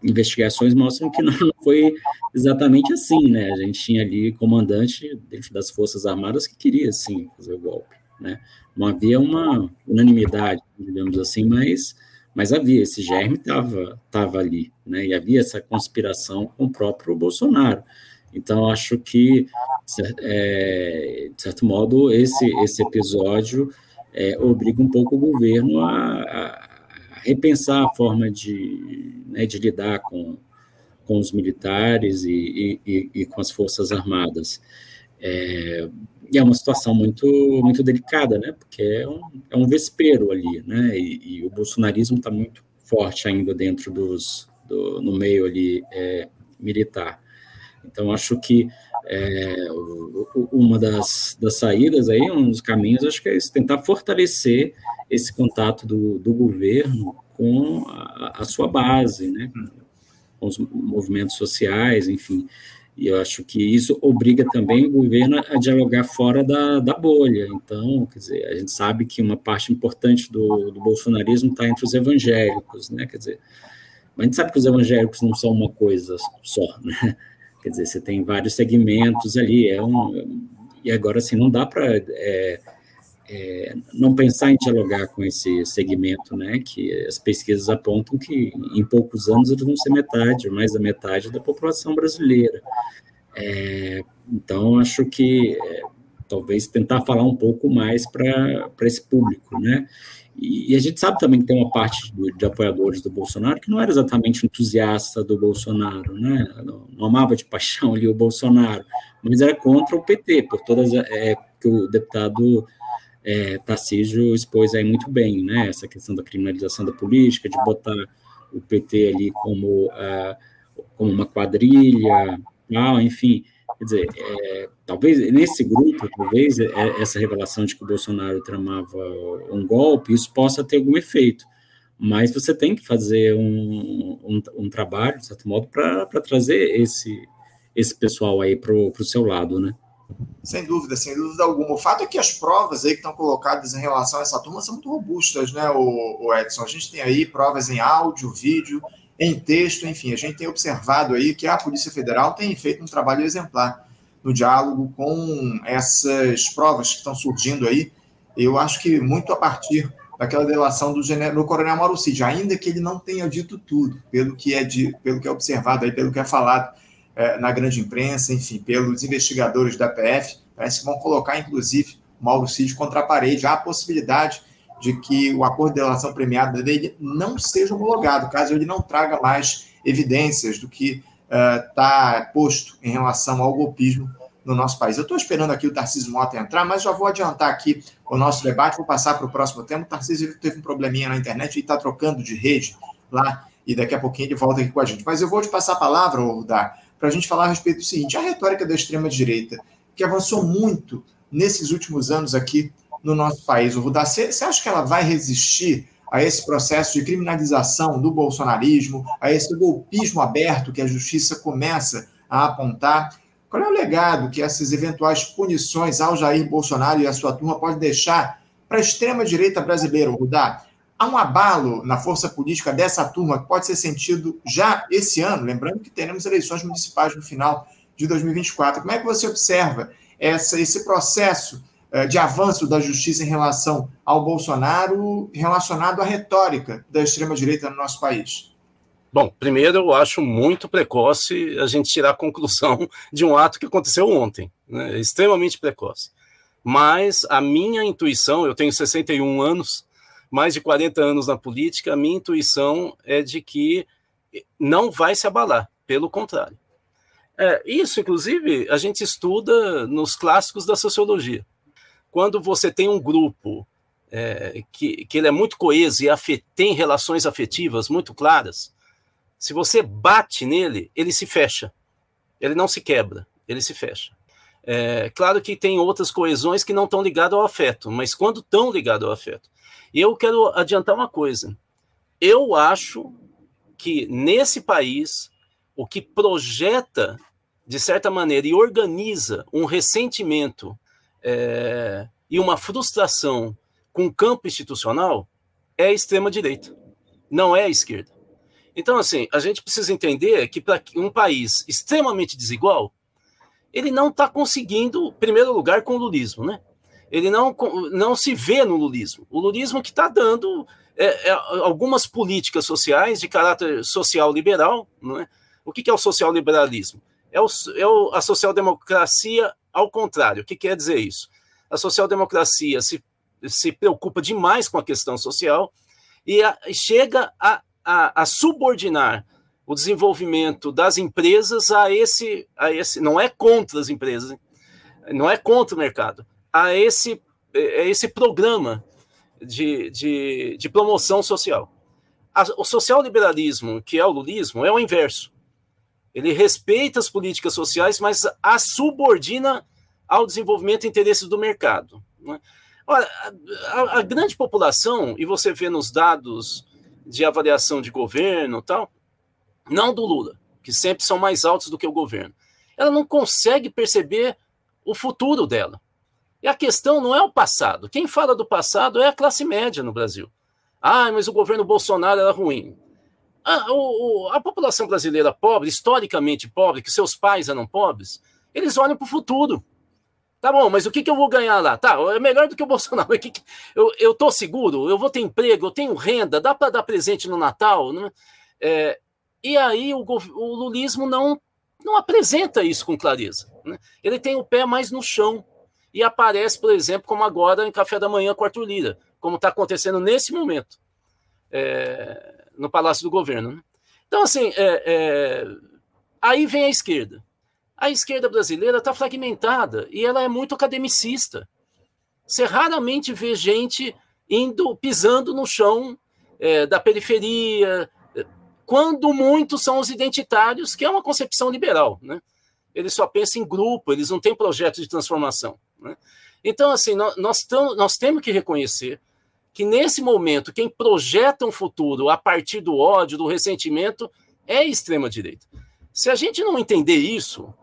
investigações mostram que não foi exatamente assim, né, a gente tinha ali comandante dentro das Forças Armadas que queria, sim, fazer o golpe, né, não havia uma unanimidade, digamos assim, mas, mas havia, esse germe estava tava ali, né? E havia essa conspiração com o próprio Bolsonaro. Então, acho que, é, de certo modo, esse, esse episódio é, obriga um pouco o governo a, a repensar a forma de, né, de lidar com, com os militares e, e, e, com as forças armadas. É, e é uma situação muito muito delicada, né? Porque é um, é um vespeiro ali, né? E, e o bolsonarismo está muito forte ainda dentro dos do, no meio ali é, militar. Então acho que é, uma das, das saídas aí, um dos caminhos, acho que é isso, tentar fortalecer esse contato do, do governo com a, a sua base, né? Com os movimentos sociais, enfim. E eu acho que isso obriga também o governo a dialogar fora da, da bolha. Então, quer dizer, a gente sabe que uma parte importante do, do bolsonarismo está entre os evangélicos, né? Quer dizer, mas a gente sabe que os evangélicos não são uma coisa só, né? Quer dizer, você tem vários segmentos ali, é um, e agora, assim, não dá para é, é, não pensar em dialogar com esse segmento, né, que as pesquisas apontam que em poucos anos eles vão ser metade, mais da metade da população brasileira. É, então, acho que é, talvez tentar falar um pouco mais para esse público, né, e, e, a gente sabe também que tem uma parte do, de apoiadores do Bolsonaro que não era exatamente entusiasta do Bolsonaro, né, não, não amava de paixão ali o Bolsonaro, mas era contra o PT, por todas, é, que o deputado é, Tarcísio expôs aí muito bem, né, essa questão da criminalização da política, de botar o PT ali como, uh, como uma quadrilha, tal, enfim, quer dizer, é, talvez nesse grupo, talvez é, essa revelação de que o Bolsonaro tramava um golpe, isso possa ter algum efeito, mas você tem que fazer um, um, um trabalho, de certo modo, para trazer esse, esse pessoal aí para o seu lado, né? Sem dúvida, sem dúvida alguma. O fato é que as provas aí que estão colocadas em relação a essa turma são muito robustas, né, o, Edson? A gente tem aí provas em áudio, vídeo, em texto, enfim, a gente tem observado aí que a Polícia Federal tem feito um trabalho exemplar no diálogo com essas provas que estão surgindo aí. Eu acho que muito a partir daquela delação do, do coronel Mauro Cid, ainda que ele não tenha dito tudo, pelo que é, de, pelo que é observado aí, pelo que é falado é, na grande imprensa, enfim, pelos investigadores da PF, parece que vão colocar, inclusive, Mauro Cid contra a parede. Há a possibilidade de que o acordo de delação premiada dele não seja homologado, caso ele não traga mais evidências do que está uh, posto em relação ao golpismo no nosso país. Eu estou esperando aqui o Tarcísio Mota entrar, mas já vou adiantar aqui o nosso debate, vou passar para o próximo tema. O Tarcísio teve um probleminha na internet e está trocando de rede lá, e daqui a pouquinho ele volta aqui com a gente. Mas eu vou te passar a palavra, Rudar, para a gente falar a respeito do seguinte: a retórica da extrema-direita, que avançou muito nesses últimos anos aqui no nosso país, Rudá, você acha que ela vai resistir a esse processo de criminalização do bolsonarismo, a esse golpismo aberto que a justiça começa a apontar? Qual é o legado que essas eventuais punições ao Jair Bolsonaro e a sua turma podem deixar para a extrema-direita brasileira, Rudá? Há um abalo na força política dessa turma que pode ser sentido já esse ano, lembrando que teremos eleições municipais no final de 2024. Como é que você observa essa, esse processo de avanço da justiça em relação ao Bolsonaro relacionado à retórica da extrema-direita no nosso país? Bom, primeiro eu acho muito precoce a gente tirar a conclusão de um ato que aconteceu ontem, né? extremamente precoce. Mas a minha intuição, eu tenho 61 anos, mais de 40 anos na política, a minha intuição é de que não vai se abalar, pelo contrário. É, isso, inclusive, a gente estuda nos clássicos da sociologia. Quando você tem um grupo é, que, que ele é muito coeso e afet, tem relações afetivas muito claras, se você bate nele, ele se fecha. Ele não se quebra, ele se fecha. É, claro que tem outras coesões que não estão ligadas ao afeto, mas quando estão ligadas ao afeto. E eu quero adiantar uma coisa. Eu acho que nesse país, o que projeta, de certa maneira, e organiza um ressentimento é, e uma frustração com o campo institucional é a extrema-direita, não é a esquerda. Então, assim, a gente precisa entender que para um país extremamente desigual, ele não está conseguindo, em primeiro lugar, com o lulismo, né? Ele não, não se vê no lulismo. O lulismo que está dando é, é, algumas políticas sociais de caráter social liberal, não é? O que, que é o social liberalismo? É, o, é a social-democracia ao contrário. O que quer dizer isso? A social-democracia se, se preocupa demais com a questão social e a, chega a a, a subordinar o desenvolvimento das empresas a esse, a esse, não é contra as empresas, não é contra o mercado, a esse, a esse programa de, de, de promoção social. A, o social liberalismo, que é o lulismo, é o inverso. Ele respeita as políticas sociais, mas a subordina ao desenvolvimento e interesses do mercado. Né? Olha, a, a, grande população, e você vê nos dados de avaliação de governo tal, não do Lula, que sempre são mais altos do que o governo. Ela não consegue perceber o futuro dela. E a questão não é o passado. Quem fala do passado é a classe média no Brasil. Ah, mas o governo Bolsonaro era ruim. A, o, a população brasileira pobre, historicamente pobre, que seus pais eram pobres, eles olham para o futuro. Tá bom, mas o que, que eu vou ganhar lá? Tá, é melhor do que o Bolsonaro. Que que, eu, eu tô seguro, eu vou ter emprego, eu tenho renda, dá para dar presente no Natal, né? É, e aí o, o lulismo não, não apresenta isso com clareza. Né? Ele tem o pé mais no chão e aparece, por exemplo, como agora em Café da Manhã com Arthur Lira, como está acontecendo nesse momento é, no Palácio do Governo. Né? Então, assim, é, é aí vem a esquerda a esquerda brasileira está fragmentada e ela é muito academicista. Você raramente vê gente indo pisando no chão é, da periferia, quando muitos são os identitários, que é uma concepção liberal, né? Eles só pensam em grupo, eles não têm projeto de transformação. Né? Então, assim, nós, tamo, nós temos que reconhecer que nesse momento, quem projeta um futuro a partir do ódio, do ressentimento, é a extrema-direita. Se a gente não entender isso,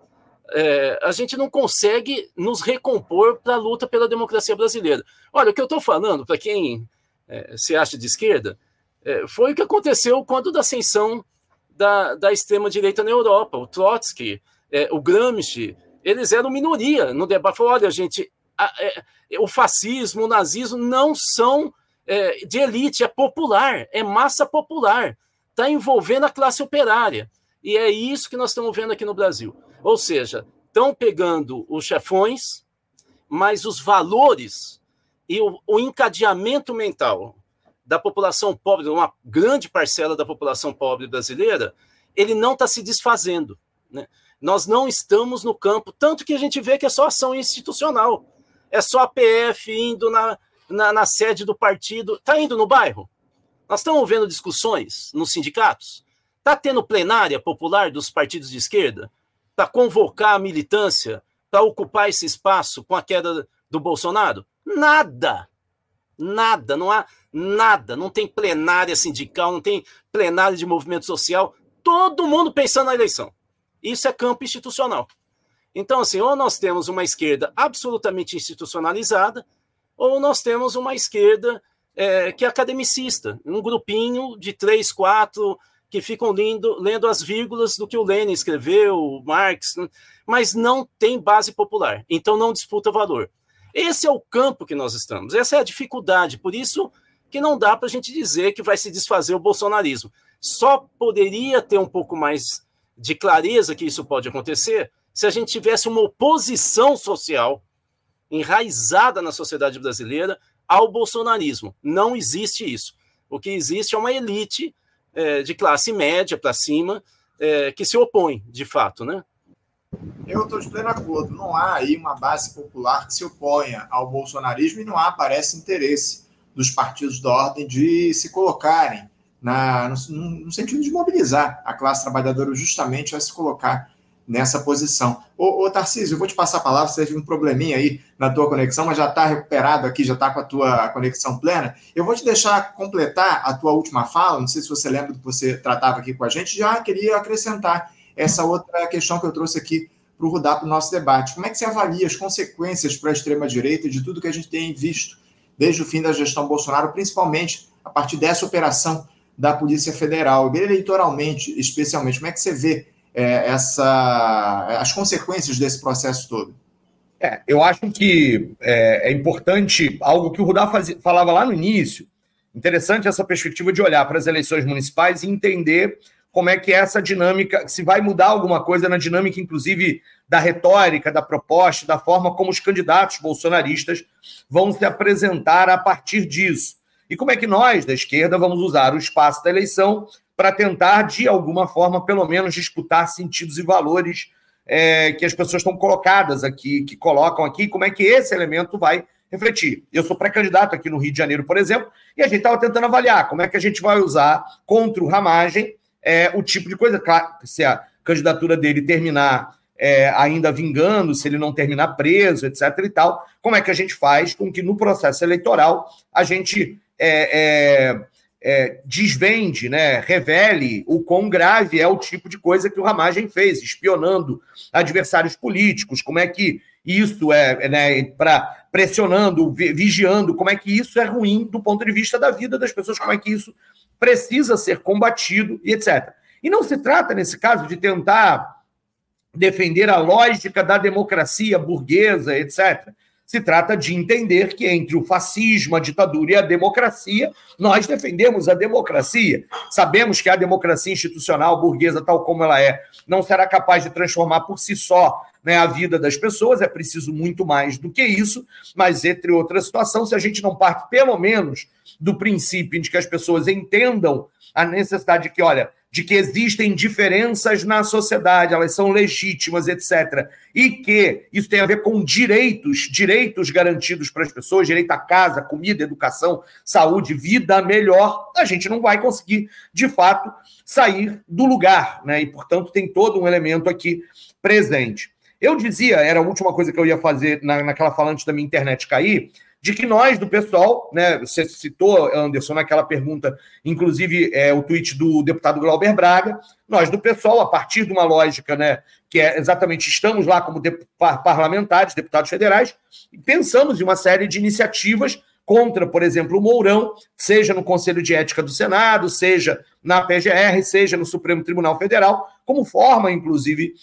é, a gente não consegue nos recompor para a luta pela democracia brasileira. Olha, o que eu estou falando, para quem é, se acha de esquerda, é, foi o que aconteceu quando da ascensão da, da extrema-direita na Europa. O Trotsky, é, o Gramsci, eles eram minoria no debate. Falaram, olha, gente, a, é, o fascismo, o nazismo não são é, de elite, é popular, é massa popular, está envolvendo a classe operária. E é isso que nós estamos vendo aqui no Brasil. Ou seja, estão pegando os chefões, mas os valores e o, o encadeamento mental da população pobre, uma grande parcela da população pobre brasileira, ele não está se desfazendo. Né? Nós não estamos no campo, tanto que a gente vê que é só ação institucional. É só a PF indo na, na, na sede do partido. Está indo no bairro? Nós estamos vendo discussões nos sindicatos? Está tendo plenária popular dos partidos de esquerda? para convocar a militância para ocupar esse espaço com a queda do Bolsonaro? Nada. Nada, não há nada, não tem plenária sindical, não tem plenária de movimento social, todo mundo pensando na eleição. Isso é campo institucional. Então, assim, ou nós temos uma esquerda absolutamente institucionalizada, ou nós temos uma esquerda é, que é academicista, um grupinho de três, quatro que ficam lendo, lendo as vírgulas do que o Lenin escreveu, Marx, mas não tem base popular, então não disputa valor. Esse é o campo que nós estamos, essa é a dificuldade, por isso que não dá para a gente dizer que vai se desfazer o bolsonarismo. só poderia ter um pouco mais de clareza que isso pode acontecer se a gente tivesse uma oposição social enraizada na sociedade brasileira ao bolsonarismo. Não existe isso. O que existe é uma elite é, de classe média para cima é, que se opõe, de fato, né? Eu estou de pleno acordo. Não há aí uma base popular que se oponha ao bolsonarismo e não há, parece, interesse dos partidos da ordem de se colocarem na, no, no, sentido de mobilizar a classe trabalhadora justamente a se colocar nessa posição. Ô, ô Tarcísio, eu vou te passar a palavra, você teve um probleminha aí na tua conexão, mas já está recuperado aqui, já está com a tua conexão plena. Eu vou te deixar completar a tua última fala, não sei se você lembra do que você tratava aqui com a gente, já queria acrescentar essa outra questão que eu trouxe aqui para o Rudá para o nosso debate. Como é que você avalia as consequências para a extrema-direita de tudo que a gente tem visto desde o fim da gestão Bolsonaro, principalmente a partir dessa operação da Polícia Federal, eleitoralmente, especialmente. Como é que você vê é, essa, as consequências desse processo todo? É, eu acho que é, é importante algo que o Rudá fazia, falava lá no início. Interessante essa perspectiva de olhar para as eleições municipais e entender como é que é essa dinâmica, se vai mudar alguma coisa na dinâmica, inclusive, da retórica, da proposta, da forma como os candidatos bolsonaristas vão se apresentar a partir disso. E como é que nós, da esquerda, vamos usar o espaço da eleição para tentar, de alguma forma, pelo menos, disputar sentidos e valores é, que as pessoas estão colocadas aqui, que colocam aqui, como é que esse elemento vai refletir. Eu sou pré-candidato aqui no Rio de Janeiro, por exemplo, e a gente estava tentando avaliar como é que a gente vai usar contra o Ramagem é, o tipo de coisa. Claro, se a candidatura dele terminar é, ainda vingando, se ele não terminar preso, etc. e tal, como é que a gente faz com que no processo eleitoral a gente é, é, desvende, né, revele o quão grave é o tipo de coisa que o Ramagem fez, espionando adversários políticos, como é que isso é, né, pressionando, vigiando, como é que isso é ruim do ponto de vista da vida das pessoas, como é que isso precisa ser combatido e etc. E não se trata, nesse caso, de tentar defender a lógica da democracia burguesa, etc. Se trata de entender que entre o fascismo, a ditadura e a democracia, nós defendemos a democracia. Sabemos que a democracia institucional burguesa, tal como ela é, não será capaz de transformar por si só né, a vida das pessoas, é preciso muito mais do que isso, mas entre outras situações, se a gente não parte pelo menos do princípio de que as pessoas entendam a necessidade de que, olha, de que existem diferenças na sociedade, elas são legítimas, etc. E que isso tem a ver com direitos, direitos garantidos para as pessoas, direito à casa, comida, educação, saúde, vida melhor, a gente não vai conseguir, de fato, sair do lugar, né? E, portanto, tem todo um elemento aqui presente. Eu dizia, era a última coisa que eu ia fazer na, naquela falante da minha internet cair, de que nós, do pessoal, né, você citou, Anderson, naquela pergunta, inclusive é, o tweet do deputado Glauber Braga, nós, do pessoal, a partir de uma lógica, né, que é exatamente, estamos lá como de, parlamentares, deputados federais, pensamos em uma série de iniciativas contra, por exemplo, o Mourão, seja no Conselho de Ética do Senado, seja na PGR, seja no Supremo Tribunal Federal, como forma, inclusive,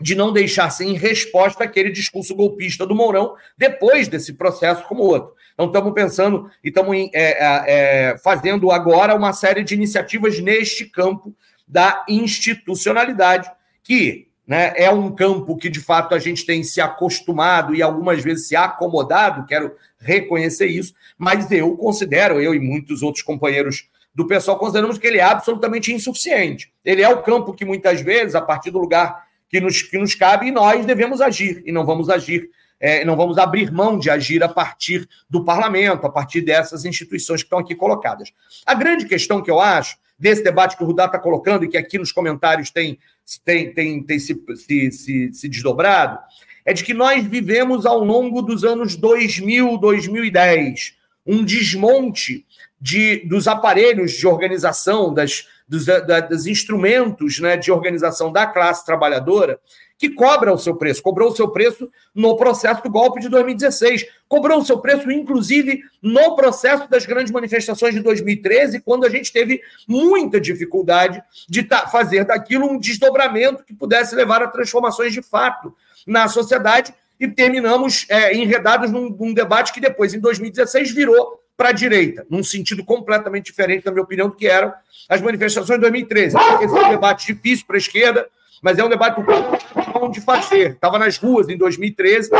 de não deixar sem resposta aquele discurso golpista do Mourão depois desse processo como outro. Então, estamos pensando e estamos é, é, é, fazendo agora uma série de iniciativas neste campo da institucionalidade, que né, é um campo que, de fato, a gente tem se acostumado e algumas vezes se acomodado, quero reconhecer isso, mas eu considero, eu e muitos outros companheiros do pessoal, consideramos que ele é absolutamente insuficiente. Ele é o campo que, muitas vezes, a partir do lugar que nos, que nos cabe e nós devemos agir, e não vamos agir, é, não vamos abrir mão de agir a partir do parlamento, a partir dessas instituições que estão aqui colocadas. A grande questão que eu acho desse debate que o Rudá está colocando e que aqui nos comentários tem, tem, tem, tem se, se, se, se desdobrado, é de que nós vivemos ao longo dos anos 2000, 2010, um desmonte de, dos aparelhos de organização, das, dos, da, dos instrumentos né, de organização da classe trabalhadora, que cobra o seu preço. Cobrou o seu preço no processo do golpe de 2016. Cobrou o seu preço, inclusive, no processo das grandes manifestações de 2013, quando a gente teve muita dificuldade de fazer daquilo um desdobramento que pudesse levar a transformações de fato na sociedade e terminamos é, enredados num, num, debate que depois, em 2016, virou para a direita, num sentido completamente diferente, na minha opinião, do que eram as manifestações de 2013. Esse é um debate difícil para a esquerda, mas é um debate bom de fazer. Estava nas ruas em 2013,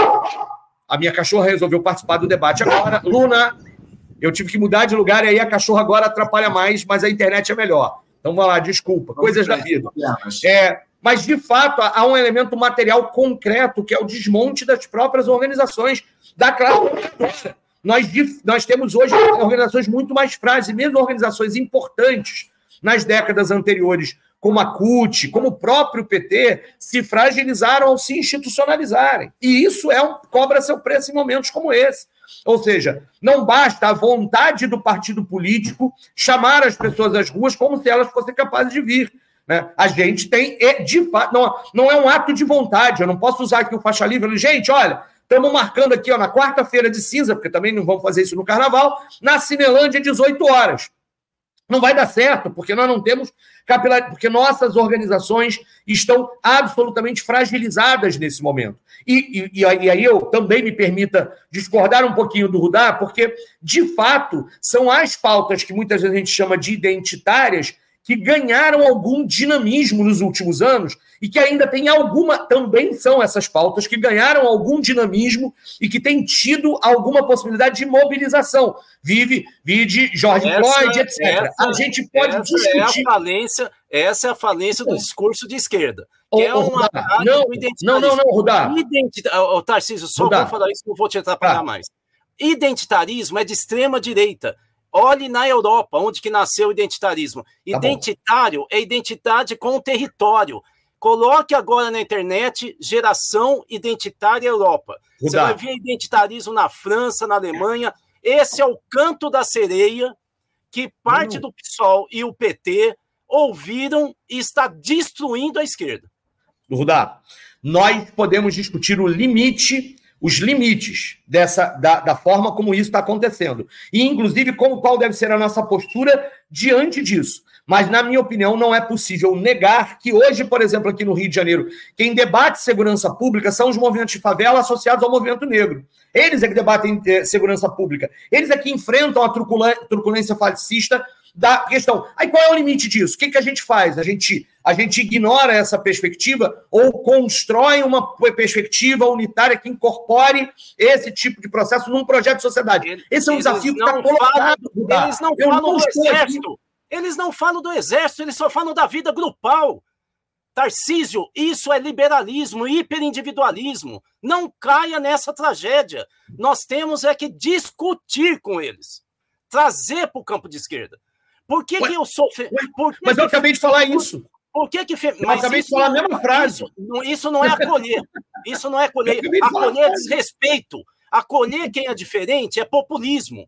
a minha cachorra resolveu participar do debate agora. Luna, eu tive que mudar de lugar e aí a cachorra agora atrapalha mais, mas a internet é melhor. Então, vamos lá, desculpa, coisas da vida. É, mas, de fato, há um elemento material concreto, que é o desmonte das próprias organizações da classe nós, nós temos hoje organizações muito mais frágeis, mesmo organizações importantes nas décadas anteriores, como a CUT, como o próprio PT, se fragilizaram ao se institucionalizarem. E isso é um, cobra seu preço em momentos como esse. Ou seja, não basta a vontade do partido político chamar as pessoas às ruas como se elas fossem capazes de vir. Né? A gente tem, de fato, não, não é um ato de vontade. Eu não posso usar aqui o faixa livre. Gente, olha, estamos marcando aqui ó, na quarta-feira de cinza, porque também não vamos fazer isso no carnaval, na Cinelândia, 18 horas. Não vai dar certo, porque nós não temos capilar, porque nossas organizações estão absolutamente fragilizadas nesse momento. E, e, e, aí eu também me permita discordar um pouquinho do Rudá, porque, de fato, são as pautas que muitas vezes a gente chama de identitárias que ganharam algum dinamismo nos últimos anos e que ainda tem alguma, também são essas pautas que ganharam algum dinamismo e que têm tido alguma possibilidade de mobilização. Vive, vide Jorge essa, Floyd, etc. Essa, a gente pode essa discutir. É a falência, essa é a falência do discurso de esquerda. Que é uma não, não, não, não, Rudá. Identita... Oh, Tarcísio, só Rudá. vou falar isso, não vou te atrapalhar ah. mais. Identitarismo é de extrema direita. Olhe na Europa, onde que nasceu o identitarismo. Tá Identitário é identidade com o território. Coloque agora na internet geração identitária Europa. Você vai ver identitarismo na França, na Alemanha. Esse é o canto da sereia que parte hum. do PSOL e o PT ouviram e está destruindo a esquerda. Rudá, nós podemos discutir o limite os limites dessa da, da forma como isso está acontecendo. E, inclusive, como, qual deve ser a nossa postura diante disso. Mas, na minha opinião, não é possível negar que hoje, por exemplo, aqui no Rio de Janeiro, quem debate segurança pública são os movimentos de favela associados ao movimento negro. Eles é que debatem eh, segurança pública. Eles é que enfrentam a truculência fascista da questão. Aí qual é o limite disso? O que, que a gente faz? A gente, a gente ignora essa perspectiva ou constrói uma perspectiva unitária que incorpore esse tipo de processo num projeto de sociedade? Esse é um desafio que está colocado. Eles não Eu falam não do exército. Aqui. Eles não falam do exército, eles só falam da vida grupal. Tarcísio, isso é liberalismo, hiperindividualismo. Não caia nessa tragédia. Nós temos é que discutir com eles, trazer para o campo de esquerda. Por que, que eu sou. Fe... Mas eu acabei de falar isso. Por que que. Fe... Eu Mas acabei de falar a mesma frase. Isso, isso não é acolher. Isso não é acolher. Acolher é desrespeito. Acolher quem é diferente é populismo.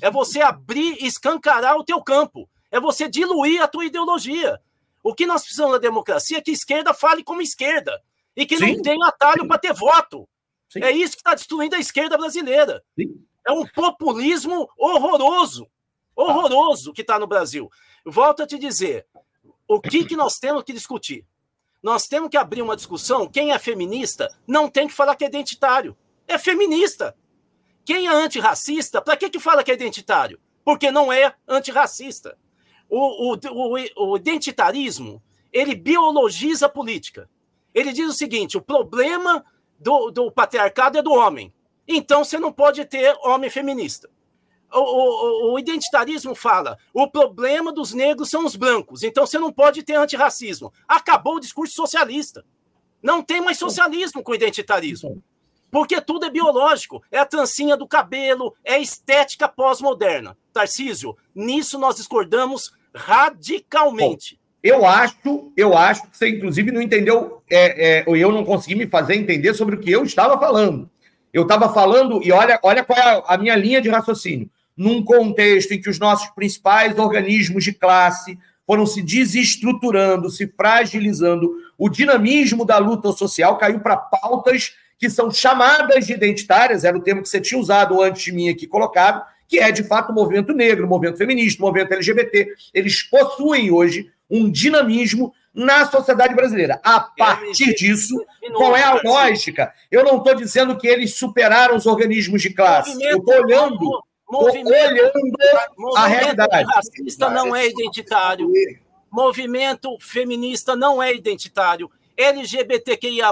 É você abrir e escancarar o teu campo. É você diluir a tua ideologia. O que nós precisamos da democracia é que a esquerda fale como esquerda. E que Sim. não tenha atalho para ter voto. Sim. É isso que está destruindo a esquerda brasileira. Sim. É um populismo horroroso horroroso que está no Brasil. Volto a te dizer, o que, que nós temos que discutir? Nós temos que abrir uma discussão. Quem é feminista não tem que falar que é identitário. É feminista. Quem é antirracista, para que, que fala que é identitário? Porque não é antirracista. O, o, o, o identitarismo, ele biologiza a política. Ele diz o seguinte: o problema do, do patriarcado é do homem. Então você não pode ter homem feminista o, o, o, identitarismo fala: o problema dos negros são os brancos, então você não pode ter antirracismo. Acabou o discurso socialista. Não tem mais socialismo com identitarismo. Porque tudo é biológico. É a trancinha do cabelo, é estética pós-moderna. Tarcísio, nisso nós discordamos radicalmente. Bom, eu acho, eu acho que você, inclusive, não entendeu, é, é, eu não consegui me fazer entender sobre o que eu estava falando. Eu estava falando, e olha, olha qual é a minha linha de raciocínio num contexto em que os nossos principais organismos de classe foram se desestruturando, se fragilizando, o dinamismo da luta social caiu para pautas que são chamadas de identitárias, era o termo que você tinha usado antes de mim aqui colocado, que é de fato o movimento negro, o movimento feminista, o movimento LGBT. Eles possuem hoje um dinamismo na sociedade brasileira. A partir disso, qual é a lógica? Eu não estou dizendo que eles superaram os organismos de classe. Eu estou olhando movimento, a realidade. racista não é identitário. Movimento feminista não é identitário. LGBTQIA+,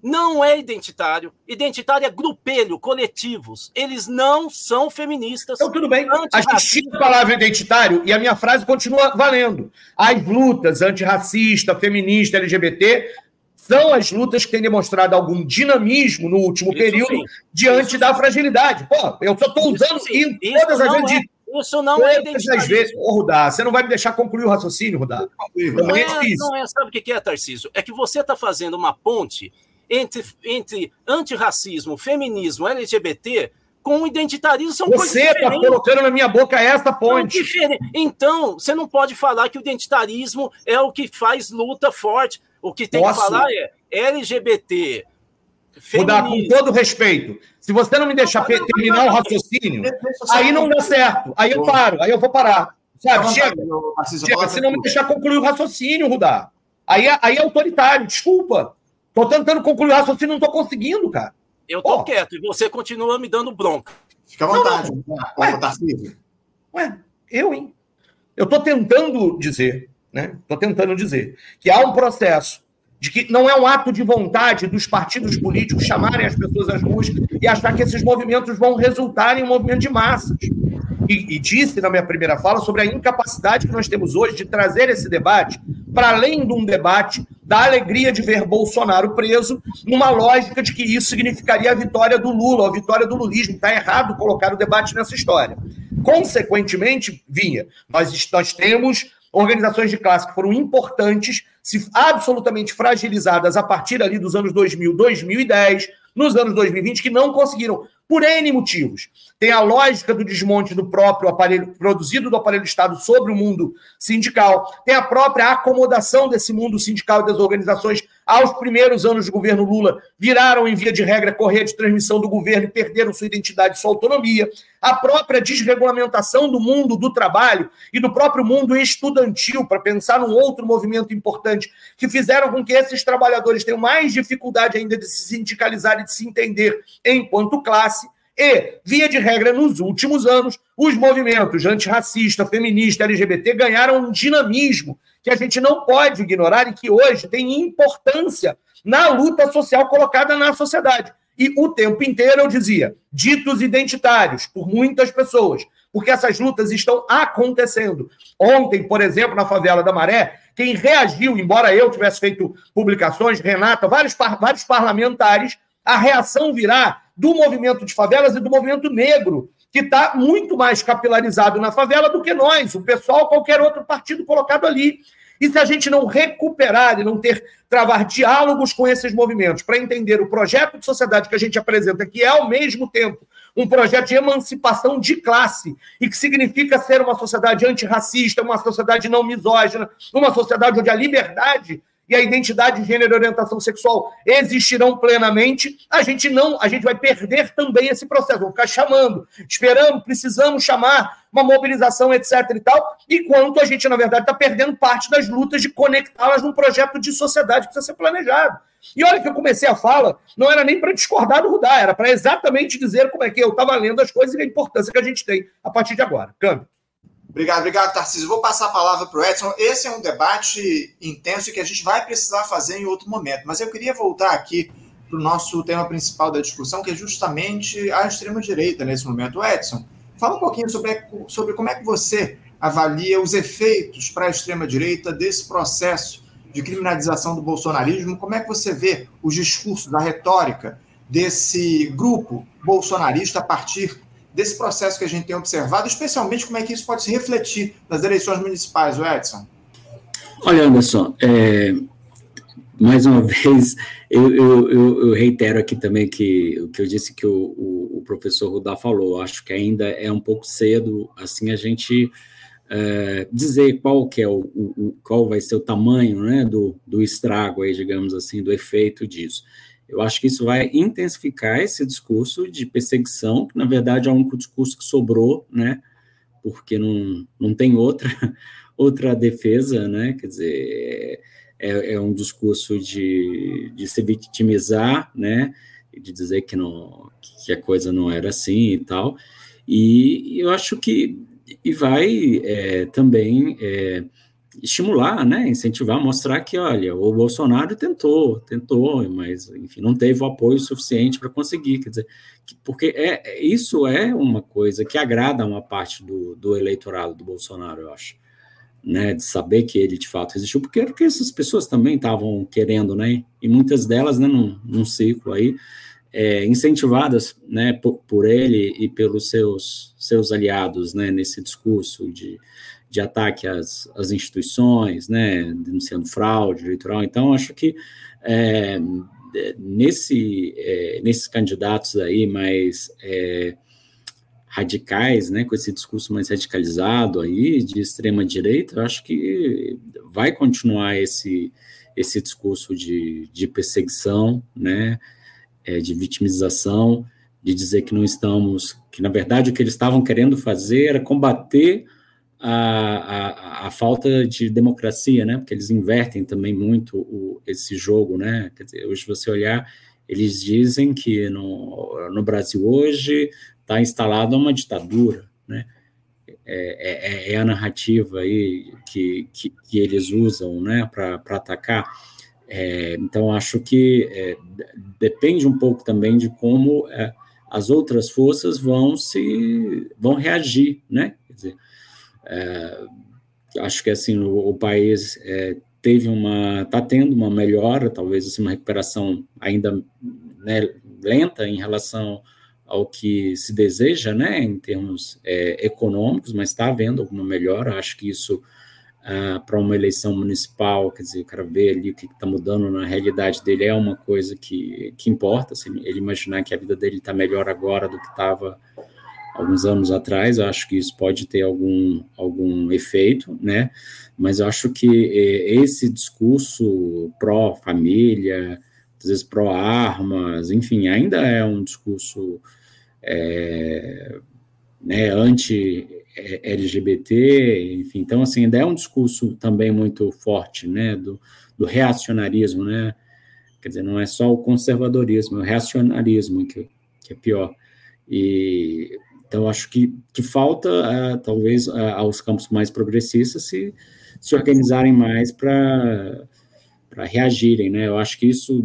não é identitário. Identitário é grupelho, coletivos. Eles não são feministas. Então, tudo bem. A gente tira a palavra identitário e a minha frase continua valendo. As lutas antirracista, feminista, LGBT são as lutas que têm demonstrado algum dinamismo no último Isso período sim. diante Isso da sim. fragilidade. Pô, eu só estou usando em todas as vezes. É. Isso não é identidade. vezes, ô Rudá, você não vai me deixar concluir o raciocínio, Rudá. Não é, é não é, sabe o que é, Tarcísio? É que você está fazendo uma ponte entre, entre antirracismo, feminismo, LGBT com o identitarismo são você coisas diferentes. Você está colocando na minha boca essa ponte. Então, você não pode falar que o identitarismo é o que faz luta forte. O que tem Posso? que falar é LGBT. Vou dar com todo respeito. Se você não me deixar não, terminar não, o raciocínio, aí não dá certo. Aí eu paro, aí eu vou parar. Sabe, chega. chega se não me deixar concluir o raciocínio, Rudá. Aí, é, aí é autoritário, desculpa. Tô tentando concluir o raciocínio, não tô conseguindo, cara. Eu tô oh. quieto e você continua me dando bronca. Fica à vontade, não, não. Ué, Ué, eu, hein? Eu tô tentando dizer né? Estou tentando dizer que há um processo de que não é um ato de vontade dos partidos políticos chamarem as pessoas às ruas e achar que esses movimentos vão resultar em um movimento de massas. E, e disse na minha primeira fala sobre a incapacidade que nós temos hoje de trazer esse debate para além de um debate da alegria de ver Bolsonaro preso, numa lógica de que isso significaria a vitória do Lula, a vitória do lulismo. Está errado colocar o debate nessa história. Consequentemente, Vinha, nós, nós temos organizações de classe que foram importantes, se absolutamente fragilizadas a partir ali dos anos 2000, 2010, nos anos 2020, que não conseguiram por N motivos. Tem a lógica do desmonte do próprio aparelho, produzido do aparelho do Estado sobre o mundo sindical, tem a própria acomodação desse mundo sindical e das organizações. Aos primeiros anos do governo Lula, viraram, em via de regra, correia de transmissão do governo e perderam sua identidade sua autonomia, a própria desregulamentação do mundo do trabalho e do próprio mundo estudantil, para pensar num outro movimento importante, que fizeram com que esses trabalhadores tenham mais dificuldade ainda de se sindicalizar e de se entender enquanto classe, e, via de regra, nos últimos anos, os movimentos antirracista, feminista, LGBT ganharam um dinamismo que a gente não pode ignorar e que hoje tem importância na luta social colocada na sociedade. E o tempo inteiro eu dizia, ditos identitários, por muitas pessoas, porque essas lutas estão acontecendo. Ontem, por exemplo, na favela da Maré, quem reagiu, embora eu tivesse feito publicações, Renata, vários, vários parlamentares, a reação virá do movimento de favelas e do movimento negro, que está muito mais capilarizado na favela do que nós, o pessoal, qualquer outro partido colocado ali. E se a gente não recuperar e não ter, travar diálogos com esses movimentos para entender o projeto de sociedade que a gente apresenta, que é ao mesmo tempo um projeto de emancipação de classe e que significa ser uma sociedade antirracista, uma sociedade não misógina, uma sociedade onde a liberdade e a identidade de gênero e orientação sexual existirão plenamente, a gente não, a gente vai perder também esse processo, vamos ficar chamando, esperando, precisamos chamar uma mobilização, etc e tal, enquanto a gente, na verdade, está perdendo parte das lutas de conectá-las num projeto de sociedade que precisa ser planejado. E olha que eu comecei a fala, não era nem para discordar do Rudá, era para exatamente dizer como é que eu estava lendo as coisas e a importância que a gente tem a partir de agora. Câmbio. Obrigado, obrigado, Tarcísio. Vou passar a palavra para o Edson. Esse é um debate intenso que a gente vai precisar fazer em outro momento, mas eu queria voltar aqui para o nosso tema principal da discussão, que é justamente a extrema-direita nesse momento. Edson, fala um pouquinho sobre, sobre como é que você avalia os efeitos para a extrema-direita desse processo de criminalização do bolsonarismo. Como é que você vê os discursos, a retórica desse grupo bolsonarista a partir desse processo que a gente tem observado, especialmente como é que isso pode se refletir nas eleições municipais, Edson? Olha, Anderson, é, mais uma vez, eu, eu, eu, reitero aqui também que o que eu disse que o, o, o, professor Rudá falou, acho que ainda é um pouco cedo, assim, a gente é, dizer qual que é o, o, qual vai ser o tamanho, né, do, do estrago aí, digamos assim, do efeito disso. Eu acho que isso vai intensificar esse discurso de perseguição, que na verdade é único discurso que sobrou, né? Porque não, não tem outra, outra defesa, né? Quer dizer, é, é um discurso de, de se vitimizar, né? De dizer que, não, que a coisa não era assim e tal. E eu acho que e vai é, também é, estimular, né, incentivar, mostrar que, olha, o Bolsonaro tentou, tentou, mas, enfim, não teve o apoio suficiente para conseguir, quer dizer, porque é, isso é uma coisa que agrada uma parte do, do eleitorado do Bolsonaro, eu acho, né, de saber que ele de fato existiu, porque, porque essas pessoas também estavam querendo, né, e muitas delas, né, num, num ciclo aí, é, incentivadas, né, por, por, ele e pelos seus, seus aliados, né, nesse discurso de de ataque às, às instituições, né, denunciando fraude eleitoral. Então, acho que é, nesse, é, nesses candidatos aí mais é, radicais, né, com esse discurso mais radicalizado aí de extrema direita, acho que vai continuar esse esse discurso de, de perseguição, né, é, de vitimização, de dizer que não estamos, que na verdade o que eles estavam querendo fazer era combater a, a, falta de democracia, né? Porque eles invertem também muito o, esse jogo, né? Quer dizer, hoje você olhar, eles dizem que no, no Brasil hoje está instalada uma ditadura, né? É, é, é, a narrativa aí que, que, que eles usam, né? Para atacar. É, então acho que é, depende um pouco também de como é, as outras forças vão se vão reagir, né? É, acho que assim o, o país é, teve uma, está tendo uma melhora, talvez assim, uma recuperação ainda né, lenta em relação ao que se deseja, né, em termos é, econômicos, mas está havendo alguma melhora. Acho que isso ah, para uma eleição municipal, quer dizer, o cara vê ali o que está mudando na realidade dele é uma coisa que, que importa. Assim, ele imaginar que a vida dele está melhor agora do que estava alguns anos atrás, acho que isso pode ter algum, algum efeito, né? Mas acho que é, esse discurso pró-família, às vezes pró-armas, enfim, ainda é um discurso é, né, anti-LGBT, enfim, então, assim, ainda é um discurso também muito forte, né, do, do reacionarismo, né? Quer dizer, não é só o conservadorismo, é o reacionarismo que, que é pior. E então, acho que, que falta, uh, talvez, uh, aos campos mais progressistas se, se organizarem mais para reagirem, né? Eu acho que isso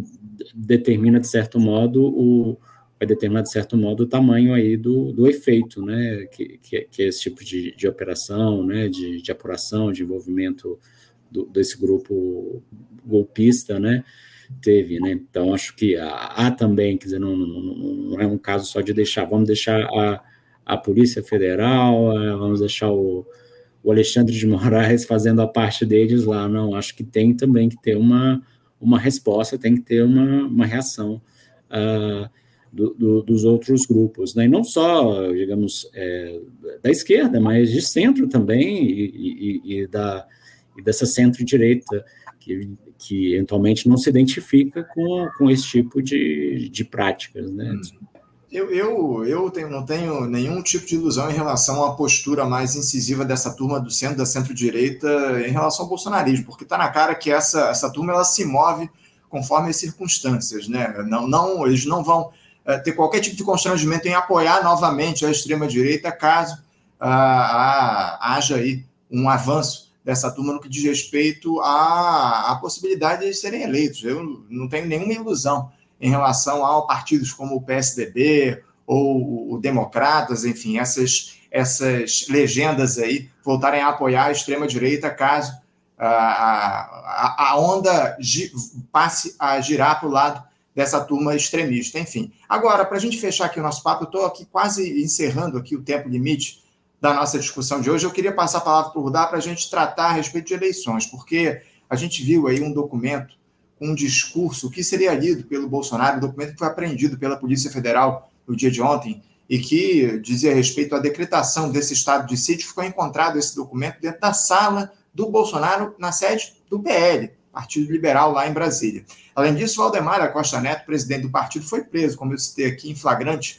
determina, de certo modo, o, vai determinar, de certo modo, o tamanho aí do, do efeito, né? Que, que, que esse tipo de, de operação, né? De, de apuração, de envolvimento do, desse grupo golpista, né? Teve, né? Então, acho que há, há também, quer dizer, não, não, não é um caso só de deixar, vamos deixar a a Polícia Federal, é, vamos deixar o, o Alexandre de Moraes fazendo a parte deles lá. Não, acho que tem também que ter uma, uma resposta, tem que ter uma, uma reação uh, do, do, dos outros grupos, né? e não só, digamos, é, da esquerda, mas de centro também, e, e, e da, e dessa centro-direita, que, que eventualmente não se identifica com, com esse tipo de, de práticas. Né? Hum. Eu, eu, eu tenho, não tenho nenhum tipo de ilusão em relação à postura mais incisiva dessa turma do centro, da centro-direita, em relação ao bolsonarismo, porque está na cara que essa, essa turma ela se move conforme as circunstâncias. Né? Não, não, eles não vão é, ter qualquer tipo de constrangimento em apoiar novamente a extrema-direita caso ah, ah, haja aí um avanço dessa turma no que diz respeito à, à possibilidade de serem eleitos. Eu não tenho nenhuma ilusão em relação a partidos como o PSDB ou o Democratas, enfim, essas, essas legendas aí voltarem a apoiar a extrema-direita caso a, a, a onda passe a girar para o lado dessa turma extremista, enfim. Agora, para a gente fechar aqui o nosso papo, eu estou aqui quase encerrando aqui o tempo limite da nossa discussão de hoje. Eu queria passar a palavra para o Rudá para a gente tratar a respeito de eleições, porque a gente viu aí um documento um discurso que seria lido pelo Bolsonaro, um documento que foi apreendido pela Polícia Federal no dia de ontem e que dizia respeito à decretação desse estado de sítio, ficou encontrado esse documento dentro da sala do Bolsonaro, na sede do PL, Partido Liberal, lá em Brasília. Além disso, Valdemar Costa Neto, presidente do partido, foi preso, como eu citei aqui, em flagrante,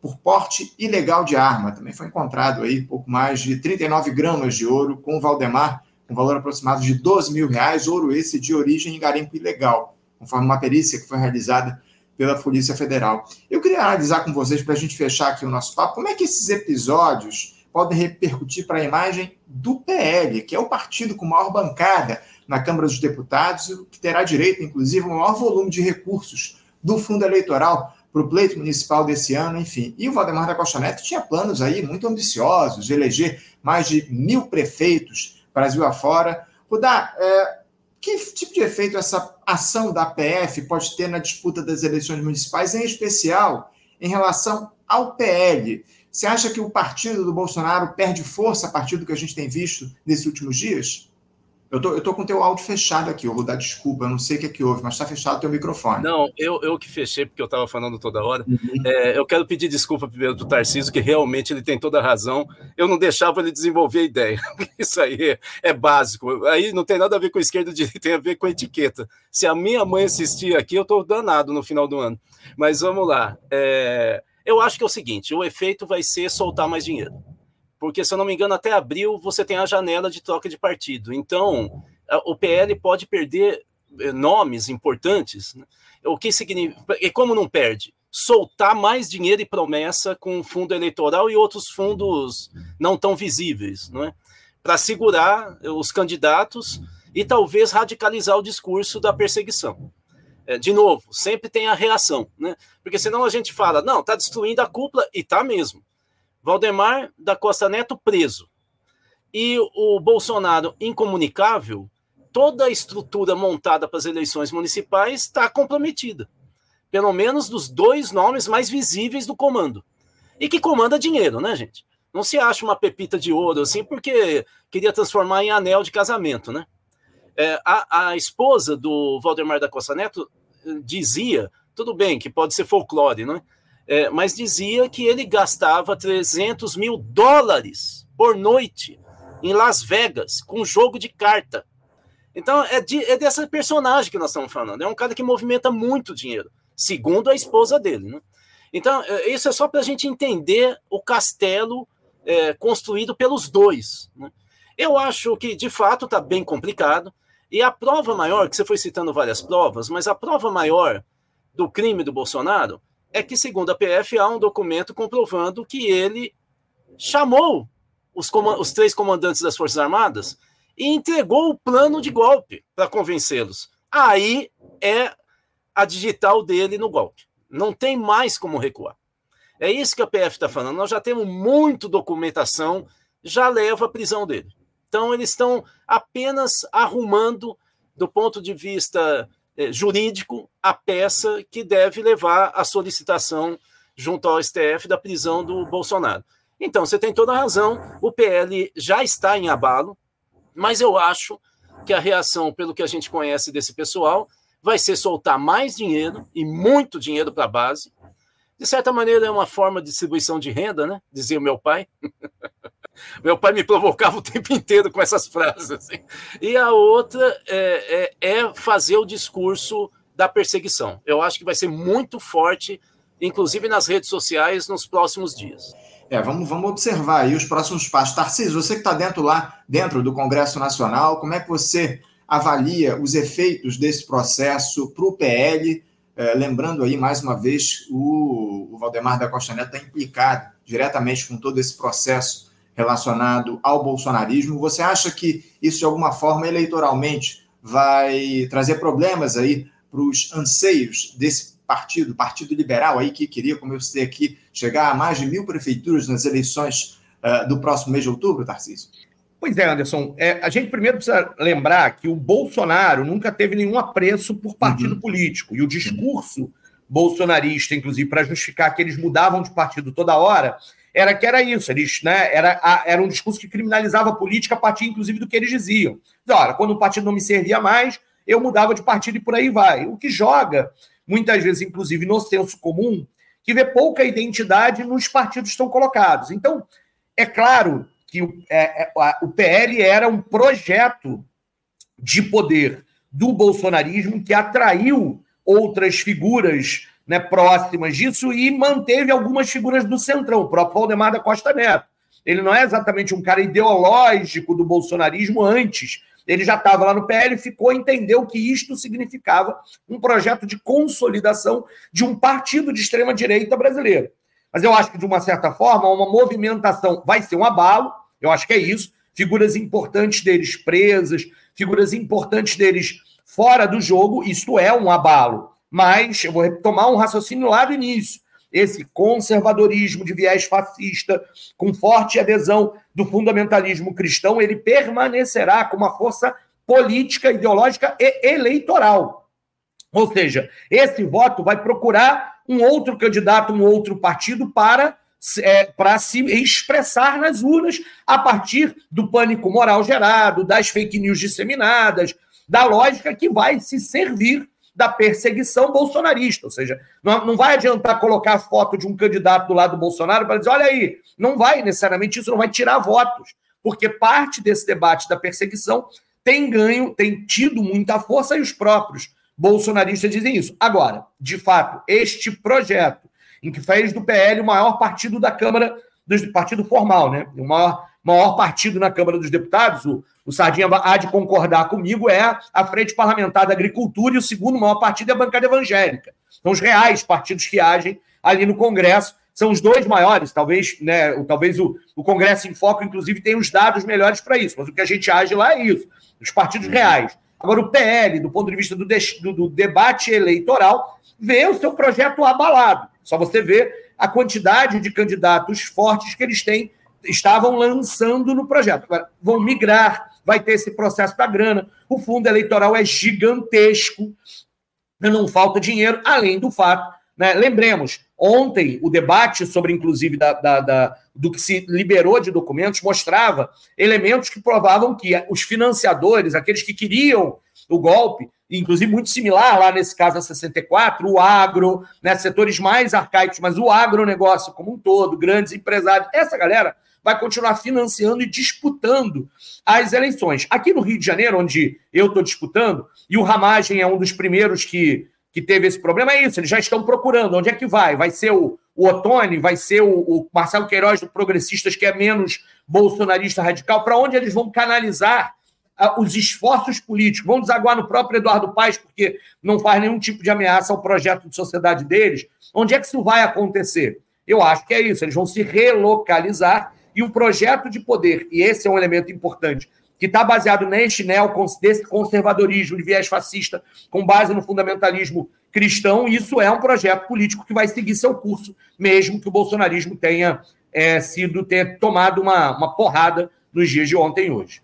por porte ilegal de arma. Também foi encontrado aí pouco mais de 39 gramas de ouro com Valdemar com valor aproximado de 12 mil reais, ouro esse de origem em garimpo ilegal, conforme uma perícia que foi realizada pela Polícia Federal. Eu queria analisar com vocês, para a gente fechar aqui o nosso papo, como é que esses episódios podem repercutir para a imagem do PL, que é o partido com maior bancada na Câmara dos Deputados, que terá direito, inclusive, ao maior volume de recursos do fundo eleitoral para o pleito municipal desse ano, enfim. E o Valdemar da Costa Neto tinha planos aí muito ambiciosos de eleger mais de mil prefeitos Brasil afora. Rudá, é, que tipo de efeito essa ação da PF pode ter na disputa das eleições municipais, em especial em relação ao PL? Você acha que o partido do Bolsonaro perde força a partir do que a gente tem visto nesses últimos dias? Eu tô, eu tô com o teu áudio fechado aqui, eu vou dar desculpa, eu não sei o que é que houve, mas está fechado o teu microfone. Não, eu, eu que fechei, porque eu estava falando toda hora. Uhum. É, eu quero pedir desculpa primeiro do Tarcísio, que realmente ele tem toda a razão. Eu não deixava ele desenvolver a ideia. Isso aí é, é básico. Aí não tem nada a ver com esquerda e direita, tem a ver com etiqueta. Se a minha mãe assistir aqui, eu estou danado no final do ano. Mas vamos lá. É, eu acho que é o seguinte: o efeito vai ser soltar mais dinheiro porque, se eu não me engano, até abril você tem a janela de troca de partido. Então, o PL pode perder eh, nomes importantes. Né? O que significa. E como não perde? Soltar mais dinheiro e promessa com fundo eleitoral e outros fundos não tão visíveis, não é? Para segurar os candidatos e talvez radicalizar o discurso da perseguição. É, de novo, sempre tem a reação, né? Porque senão a gente fala, não, está destruindo a cúpula, e está mesmo. Valdemar da Costa Neto preso e o Bolsonaro incomunicável, toda a estrutura montada para as eleições municipais está comprometida. Pelo menos dos dois nomes mais visíveis do comando. E que comanda dinheiro, né, gente? Não se acha uma pepita de ouro assim porque queria transformar em anel de casamento, né? É, a, a esposa do Valdemar da Costa Neto dizia, tudo bem que pode ser folclore, não é? É, mas dizia que ele gastava 300 mil dólares por noite em Las Vegas com jogo de carta. Então é, de, é dessa personagem que nós estamos falando. É um cara que movimenta muito dinheiro, segundo a esposa dele. Né? Então, é, isso é só para a gente entender o castelo é, construído pelos dois. Né? Eu acho que, de fato, está bem complicado. E a prova maior, que você foi citando várias provas, mas a prova maior do crime do Bolsonaro é que, segundo a PF, há um documento comprovando que ele chamou os, os três comandantes das Forças Armadas e entregou o plano de golpe para convencê-los. Aí é a digital dele no golpe. Não tem mais como recuar. É isso que a PF está falando. Nós já temos muito documentação, já leva à prisão dele. Então, eles estão apenas arrumando, do ponto de vista jurídico a peça que deve levar à solicitação junto ao STF da prisão do Bolsonaro. Então, você tem toda a razão, o PL já está em abalo, mas eu acho que a reação, pelo que a gente conhece desse pessoal, vai ser soltar mais dinheiro e muito dinheiro para a base. De certa maneira, é uma forma de distribuição de renda, né? Dizia o meu pai. Meu pai me provocava o tempo inteiro com essas frases. Assim. E a outra é, é, é, fazer o discurso da perseguição. Eu acho que vai ser muito forte, inclusive nas redes sociais, nos próximos dias. É, vamos, vamos observar aí os próximos passos. Tarcísio, você que está dentro lá, dentro do Congresso Nacional, como é que você avalia os efeitos desse processo para o PL? É, lembrando aí, mais uma vez, o, o Valdemar da Costa Neto está implicado diretamente com todo esse processo relacionado ao bolsonarismo. Você acha que isso, de alguma forma, eleitoralmente, vai trazer problemas aí para os anseios desse partido, Partido Liberal, aí que queria, como eu citei aqui, chegar a mais de mil prefeituras nas eleições uh, do próximo mês de outubro, Tarcísio? Pois é, Anderson. É, a gente primeiro precisa lembrar que o Bolsonaro nunca teve nenhum apreço por partido uhum. político. E o discurso bolsonarista, inclusive, para justificar que eles mudavam de partido toda hora, era que era isso, eles, né, era, a, era um discurso que criminalizava a política a partir, inclusive, do que eles diziam. Olha, quando o partido não me servia mais, eu mudava de partido e por aí vai. O que joga, muitas vezes, inclusive, no senso comum, que vê pouca identidade nos partidos que estão colocados. Então, é claro que o, é, é, o PL era um projeto de poder do bolsonarismo que atraiu outras figuras né, próximas disso e manteve algumas figuras do centrão, o próprio Valdemar da Costa Neto. Ele não é exatamente um cara ideológico do bolsonarismo antes ele já estava lá no PL, ficou, entendeu que isto significava um projeto de consolidação de um partido de extrema-direita brasileiro. Mas eu acho que, de uma certa forma, uma movimentação vai ser um abalo, eu acho que é isso. Figuras importantes deles presas, figuras importantes deles fora do jogo, isto é um abalo. Mas eu vou retomar um raciocínio lá do início. Esse conservadorismo de viés fascista, com forte adesão do fundamentalismo cristão, ele permanecerá com uma força política, ideológica e eleitoral. Ou seja, esse voto vai procurar um outro candidato, um outro partido para, é, para se expressar nas urnas a partir do pânico moral gerado, das fake news disseminadas, da lógica que vai se servir da perseguição bolsonarista. Ou seja, não, não vai adiantar colocar a foto de um candidato do lado do Bolsonaro para dizer, olha aí, não vai necessariamente, isso não vai tirar votos, porque parte desse debate da perseguição tem ganho, tem tido muita força e os próprios bolsonaristas dizem isso. Agora, de fato, este projeto, em que fez do PL o maior partido da Câmara, do partido formal, né? O maior, maior partido na Câmara dos Deputados, o, o Sardinha há de concordar comigo, é a Frente Parlamentar da Agricultura e o segundo maior partido é a bancada evangélica. São os reais partidos que agem ali no Congresso. São os dois maiores, talvez, né? Talvez o, o Congresso em Foco, inclusive, tenha os dados melhores para isso, mas o que a gente age lá é isso: os partidos reais. Agora, o PL, do ponto de vista do, do, do debate eleitoral, vê o seu projeto abalado. Só você vê a quantidade de candidatos fortes que eles têm, estavam lançando no projeto. Agora, vão migrar, vai ter esse processo da grana. O fundo eleitoral é gigantesco, não falta dinheiro, além do fato. Né? Lembremos, ontem o debate sobre, inclusive, da, da, da, do que se liberou de documentos mostrava elementos que provavam que os financiadores, aqueles que queriam o golpe, inclusive muito similar lá nesse caso a 64, o agro, né, setores mais arcaicos, mas o agronegócio como um todo, grandes empresários, essa galera vai continuar financiando e disputando as eleições. Aqui no Rio de Janeiro, onde eu estou disputando, e o Ramagem é um dos primeiros que, que teve esse problema, é isso, eles já estão procurando onde é que vai. Vai ser o, o Otone, vai ser o, o Marcelo Queiroz do Progressistas, que é menos bolsonarista radical, para onde eles vão canalizar uh, os esforços políticos, vão desaguar no próprio Eduardo Paes, porque não faz nenhum tipo de ameaça ao projeto de sociedade deles. Onde é que isso vai acontecer? Eu acho que é isso, eles vão se relocalizar e o projeto de poder, e esse é um elemento importante, que está baseado neste desse conservadorismo de viés fascista, com base no fundamentalismo cristão, isso é um projeto político que vai seguir seu curso, mesmo que o bolsonarismo tenha é, sido ter tomado uma, uma porrada nos dias de ontem e hoje.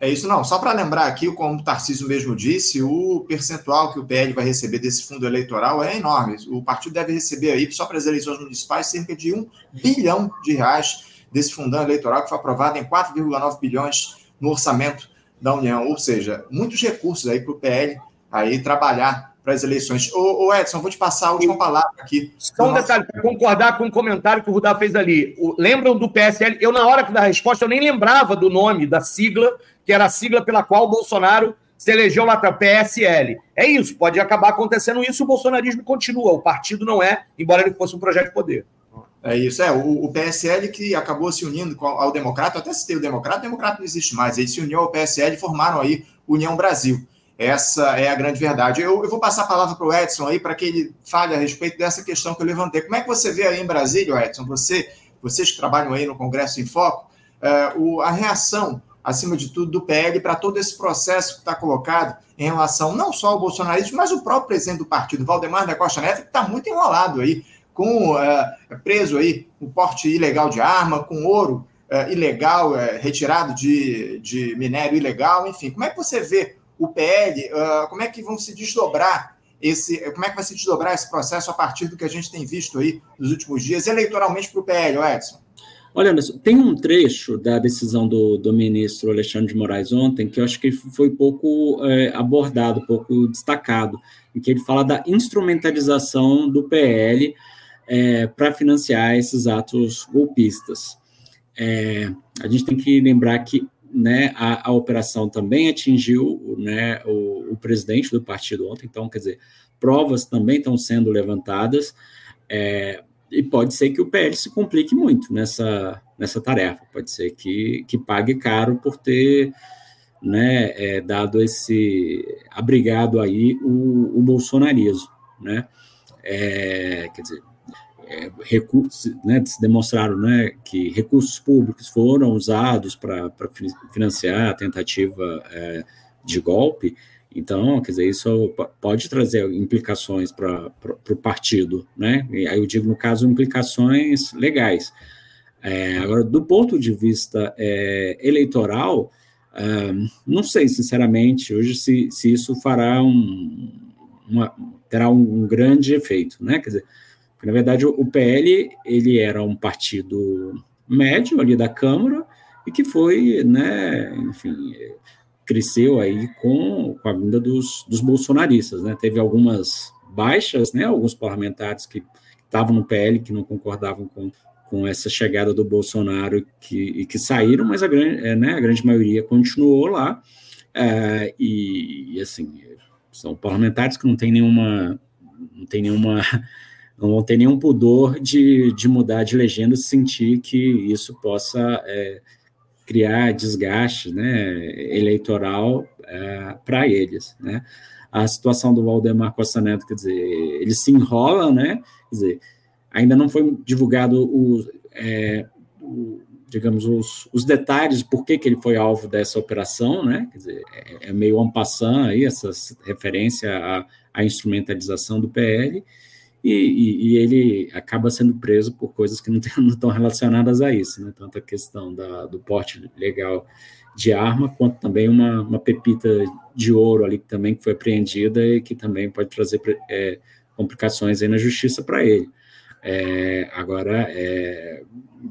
É isso, não. Só para lembrar aqui, como o Tarcísio mesmo disse, o percentual que o PL vai receber desse fundo eleitoral é enorme. O partido deve receber aí, só para as eleições municipais, cerca de um bilhão de reais desse fundão eleitoral que foi aprovado em 4,9 bilhões no orçamento da União, ou seja, muitos recursos aí para o PL aí trabalhar para as eleições. Ô, ô, Edson, vou te passar a última palavra aqui. Só um nosso... detalhe, para concordar com o comentário que o Rudá fez ali. O, lembram do PSL? Eu, na hora da resposta, eu nem lembrava do nome da sigla, que era a sigla pela qual o Bolsonaro se elegeu lá para PSL. É isso, pode acabar acontecendo isso, o bolsonarismo continua. O partido não é, embora ele fosse um projeto de poder. É isso, é. O, o, PSL que acabou se unindo ao Democrata, até citei o Democrata, o Democrata não existe mais. Ele se uniu ao PSL e formaram aí União Brasil. Essa é a grande verdade. Eu, eu vou passar a palavra para o Edson aí para que ele fale a respeito dessa questão que eu levantei. Como é que você vê aí em Brasília, Edson? Você, vocês que trabalham aí no Congresso em Foco, é, o, a reação, acima de tudo, do PL para todo esse processo que está colocado em relação não só ao bolsonarismo, mas o próprio presidente do partido, Valdemar da Costa Neto, que está muito enrolado aí com uh, preso aí com porte ilegal de arma, com ouro uh, ilegal, retirado de, de minério ilegal, enfim. Como é que você vê o PL? como é que vão se desdobrar esse, como é que vai se desdobrar esse processo a partir do que a gente tem visto aí nos últimos dias, eleitoralmente para o PL, Edson? Olha, Anderson, tem um trecho da decisão do, do, ministro Alexandre de Moraes ontem que eu acho que foi pouco é, abordado, pouco destacado, em que ele fala da instrumentalização do PL é, para financiar esses atos golpistas. É, a gente tem que lembrar que né, a, a operação também atingiu né, o, o, presidente do partido ontem, então, quer dizer, provas também estão sendo levantadas, é, e pode ser que o PL se complique muito nessa, nessa tarefa, pode ser que, que pague caro por ter né, é, dado esse abrigado aí o, o bolsonarismo, né? É, quer dizer, é, recursos, né, se demonstraram né, que recursos públicos foram usados para financiar a tentativa é, de golpe, então, quer dizer, isso pode trazer implicações para o partido, né? E aí eu digo, no caso, implicações legais. É, agora, do ponto de vista é, eleitoral, é, não sei, sinceramente, hoje se, se isso fará um, uma, terá um, um, grande efeito, né? Quer dizer, na verdade, o, PL, ele era um partido médio ali da Câmara e que foi, né, enfim, cresceu aí com, com a vinda dos, dos bolsonaristas, né? Teve algumas baixas, né? Alguns parlamentares que estavam no PL que não concordavam com, com essa chegada do Bolsonaro que, e que saíram, mas a grande, é, né, a grande maioria continuou lá. É, e, e, assim, são parlamentares que não têm nenhuma. Não tem nenhuma. Não vão ter nenhum pudor de, de mudar de legenda se sentir que isso possa é, criar desgaste né, eleitoral é, para eles. Né? A situação do Valdemar Costa Neto, quer dizer, ele se enrola, né? Quer dizer, ainda não foi divulgado o, é, o digamos, os, os, detalhes por que, que ele foi alvo dessa operação, né? Quer dizer, é, é meio ampassant aí essa referência à, à instrumentalização do PL, e, e, e, ele acaba sendo preso por coisas que não, tem, não estão relacionadas a isso, né? tanto a questão da, do porte legal de arma, quanto também uma, uma pepita de ouro ali que também foi apreendida e que também pode trazer é, complicações aí na justiça para ele. É, agora, é,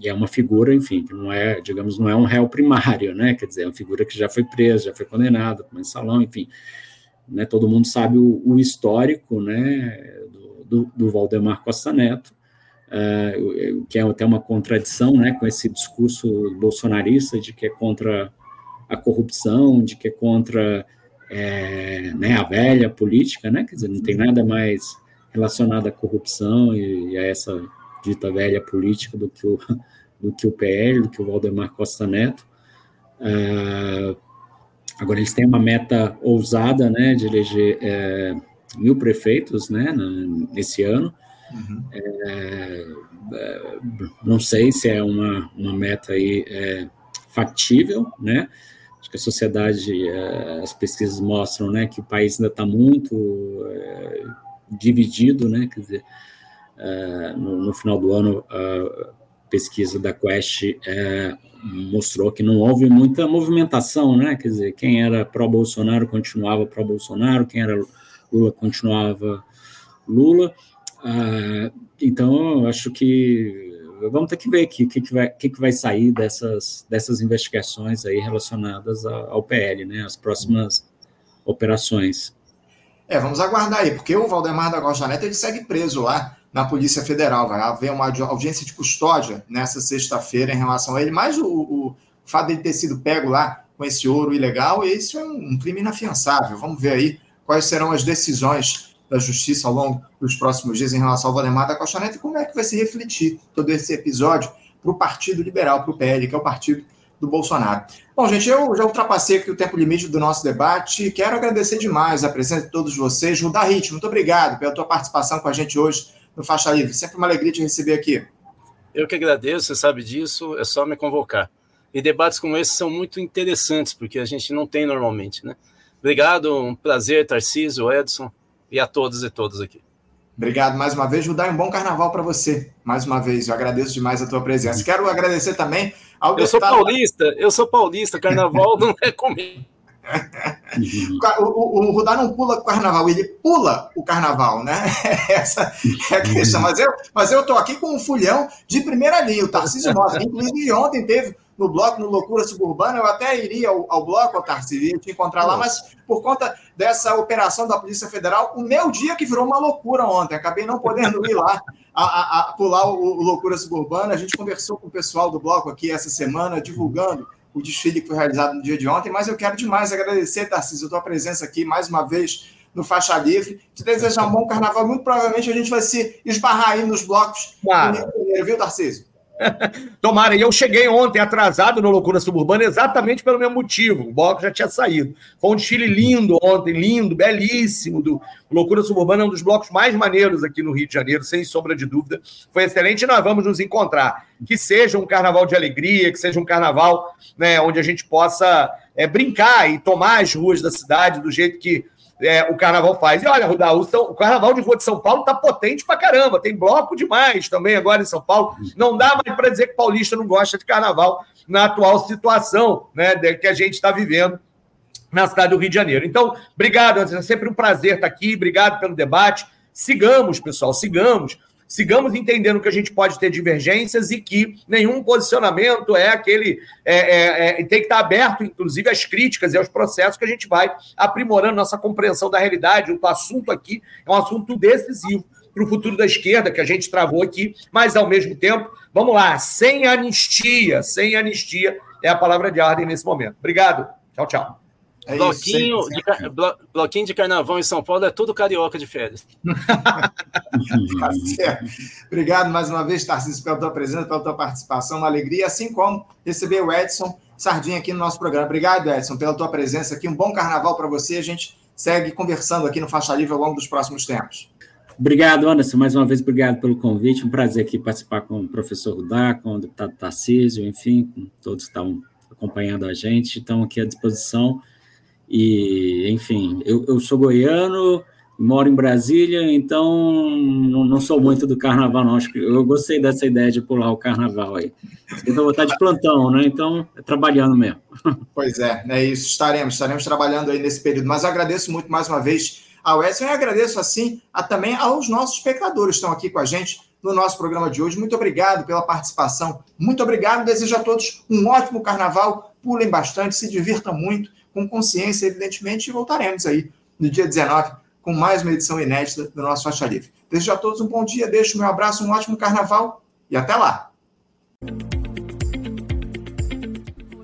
é uma figura, enfim, que não é, digamos, não é um réu primário, né? Quer dizer, é uma figura que já foi presa, já foi condenada, mensalão, enfim. Né, todo mundo sabe o, o histórico, né, do, do Valdemar Costa Neto, uh, que é até uma contradição né, com esse discurso bolsonarista de que é contra a corrupção, de que é contra é, né, a velha política, né, quer dizer, não tem nada mais relacionado à corrupção e, e a essa dita velha política do que o, do que o PL, do que o Valdemar Costa Neto. Uh, agora, eles têm uma meta ousada né, de eleger é, mil prefeitos né, nesse ano. Uhum. É, é, não sei se é uma, uma meta aí é, factível, né? Acho que a sociedade, é, as pesquisas mostram, né, que o país ainda está muito é, dividido, né? Quer dizer, no, no, final do ano, a pesquisa da Quest mostrou que não houve muita movimentação, né? Quer dizer, quem era pró-Bolsonaro continuava pró-Bolsonaro, quem era Lula continuava Lula. Ah, então, acho que vamos ter que ver o que, que, vai, que, que vai sair dessas, dessas investigações aí relacionadas ao PL, né, as próximas operações. É, vamos aguardar aí, porque o Valdemar da Costa Neto ele segue preso lá na Polícia Federal. Vai haver uma audiência de custódia nessa sexta-feira em relação a ele, mas o, o, fato de ele ter sido pego lá com esse ouro ilegal, isso é um, um crime inafiançável. Vamos ver aí quais serão as decisões da justiça ao longo dos próximos dias em relação ao Valdemar da Costa Neto e como é que vai se refletir todo esse episódio para o Partido Liberal, para o PL, que é o partido do Bolsonaro. Bom, gente, eu já ultrapassei aqui o tempo limite do nosso debate. Quero agradecer demais a presença de todos vocês. Rudar Ritmo, muito obrigado pela tua participação com a gente hoje no Faixa Livre. Sempre uma alegria te receber aqui. Eu que agradeço, você sabe disso, é só me convocar. E debates como esse são muito interessantes, porque a gente não tem normalmente, né? Obrigado, um prazer, Tarcísio, Edson e a todos e todas aqui. Obrigado mais uma vez, Judá, um bom carnaval para você. Mais uma vez, eu agradeço demais a tua presença. Quero agradecer também ao Eu deputado... sou paulista, eu sou paulista, carnaval não é comigo. o, o, o Rudá não pula o carnaval, ele pula o carnaval, né? Essa é a questão. Mas eu, mas eu tô aqui com um fulhão de primeira linha, o Tarcísio Mota. Inclusive, ontem teve no bloco, no Loucura Suburbana, eu até iria ao, ao bloco, Tarcísio, iria te encontrar lá, mas por conta dessa operação da Polícia Federal, o meu dia que virou uma loucura ontem, acabei não podendo ir lá a, a, a pular o, o Loucura Suburbana. A gente conversou com o pessoal do bloco aqui essa semana, divulgando o desfile que foi realizado no dia de ontem, mas eu quero demais agradecer, Tarcísio, a tua presença aqui mais uma vez no Faixa Livre. Te desejar um bom carnaval. Muito provavelmente a gente vai se esbarrar aí nos blocos claro. do Rio de Janeiro, viu, Tarcísio? Tomara, e eu cheguei ontem atrasado no Loucura Suburbana exatamente pelo mesmo motivo. O bloco já tinha saído. Foi um desfile lindo ontem, lindo, belíssimo. Do Loucura Suburbana é um dos blocos mais maneiros aqui no Rio de Janeiro, sem sombra de dúvida. Foi excelente e nós vamos nos encontrar. Que seja um carnaval de alegria, que seja um carnaval né, onde a gente possa é, brincar e tomar as ruas da cidade do jeito que é, o carnaval faz. E olha, Rudal, o, carnaval de rua de São Paulo tá potente pra caramba, tem bloco demais também agora em São Paulo. Não dá mais para dizer que paulista não gosta de carnaval na atual situação né, que a gente está vivendo na cidade do Rio de Janeiro. Então, obrigado, é sempre um prazer estar aqui, obrigado pelo debate. Sigamos, pessoal, sigamos sigamos entendendo que a gente pode ter divergências e que nenhum posicionamento é aquele. É, é, é, tem que estar aberto, inclusive, às críticas e aos processos que a gente vai aprimorando nossa compreensão da realidade. O assunto aqui é um assunto decisivo para o futuro da esquerda, que a gente travou aqui, mas ao mesmo tempo, vamos lá, sem anistia, sem anistia é a palavra de ordem nesse momento. Obrigado. Tchau, tchau. É bloquinho, isso, de, blo, bloquinho de carnaval em São Paulo é tudo carioca de férias. tá Obrigado mais uma vez, Tarcísio, pela tua presença, pela tua participação, uma alegria, assim como receber o Edson Sardinha aqui no nosso programa. Obrigado, Edson, pela tua presença aqui. Um bom carnaval para você. A gente segue conversando aqui no Faixa Livre ao longo dos próximos tempos. Obrigado, Anderson. Mais uma vez, obrigado pelo convite. Um prazer aqui participar com o professor Rudá, com o deputado Tarcísio, enfim, com todos que estão acompanhando a gente. Estão aqui à disposição. E, enfim, eu, eu sou goiano, moro em Brasília, então não, não, sou muito do carnaval, não. Acho que eu gostei dessa ideia de pular o carnaval aí. Eu vou estar de plantão, né? Então, é trabalhando mesmo. Pois é, é isso. Estaremos, estaremos trabalhando aí nesse período. Mas agradeço muito mais uma vez ao Edson e agradeço, assim, a, também aos nossos espectadores que estão aqui com a gente no nosso programa de hoje. Muito obrigado pela participação. Muito obrigado. Desejo a todos um ótimo carnaval. Pulem bastante, se divirtam muito com consciência, evidentemente, e voltaremos aí no dia 19 com mais uma edição inédita do nosso Faixa Livre. Desejo a todos um bom dia, deixo meu abraço, um ótimo carnaval e até lá!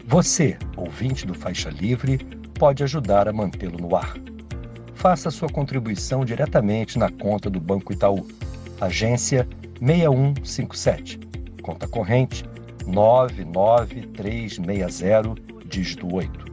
Você, ouvinte do Faixa Livre, pode ajudar a mantê-lo no ar. Faça sua contribuição diretamente na conta do Banco Itaú, agência 6157, conta corrente 99360, dígito 8.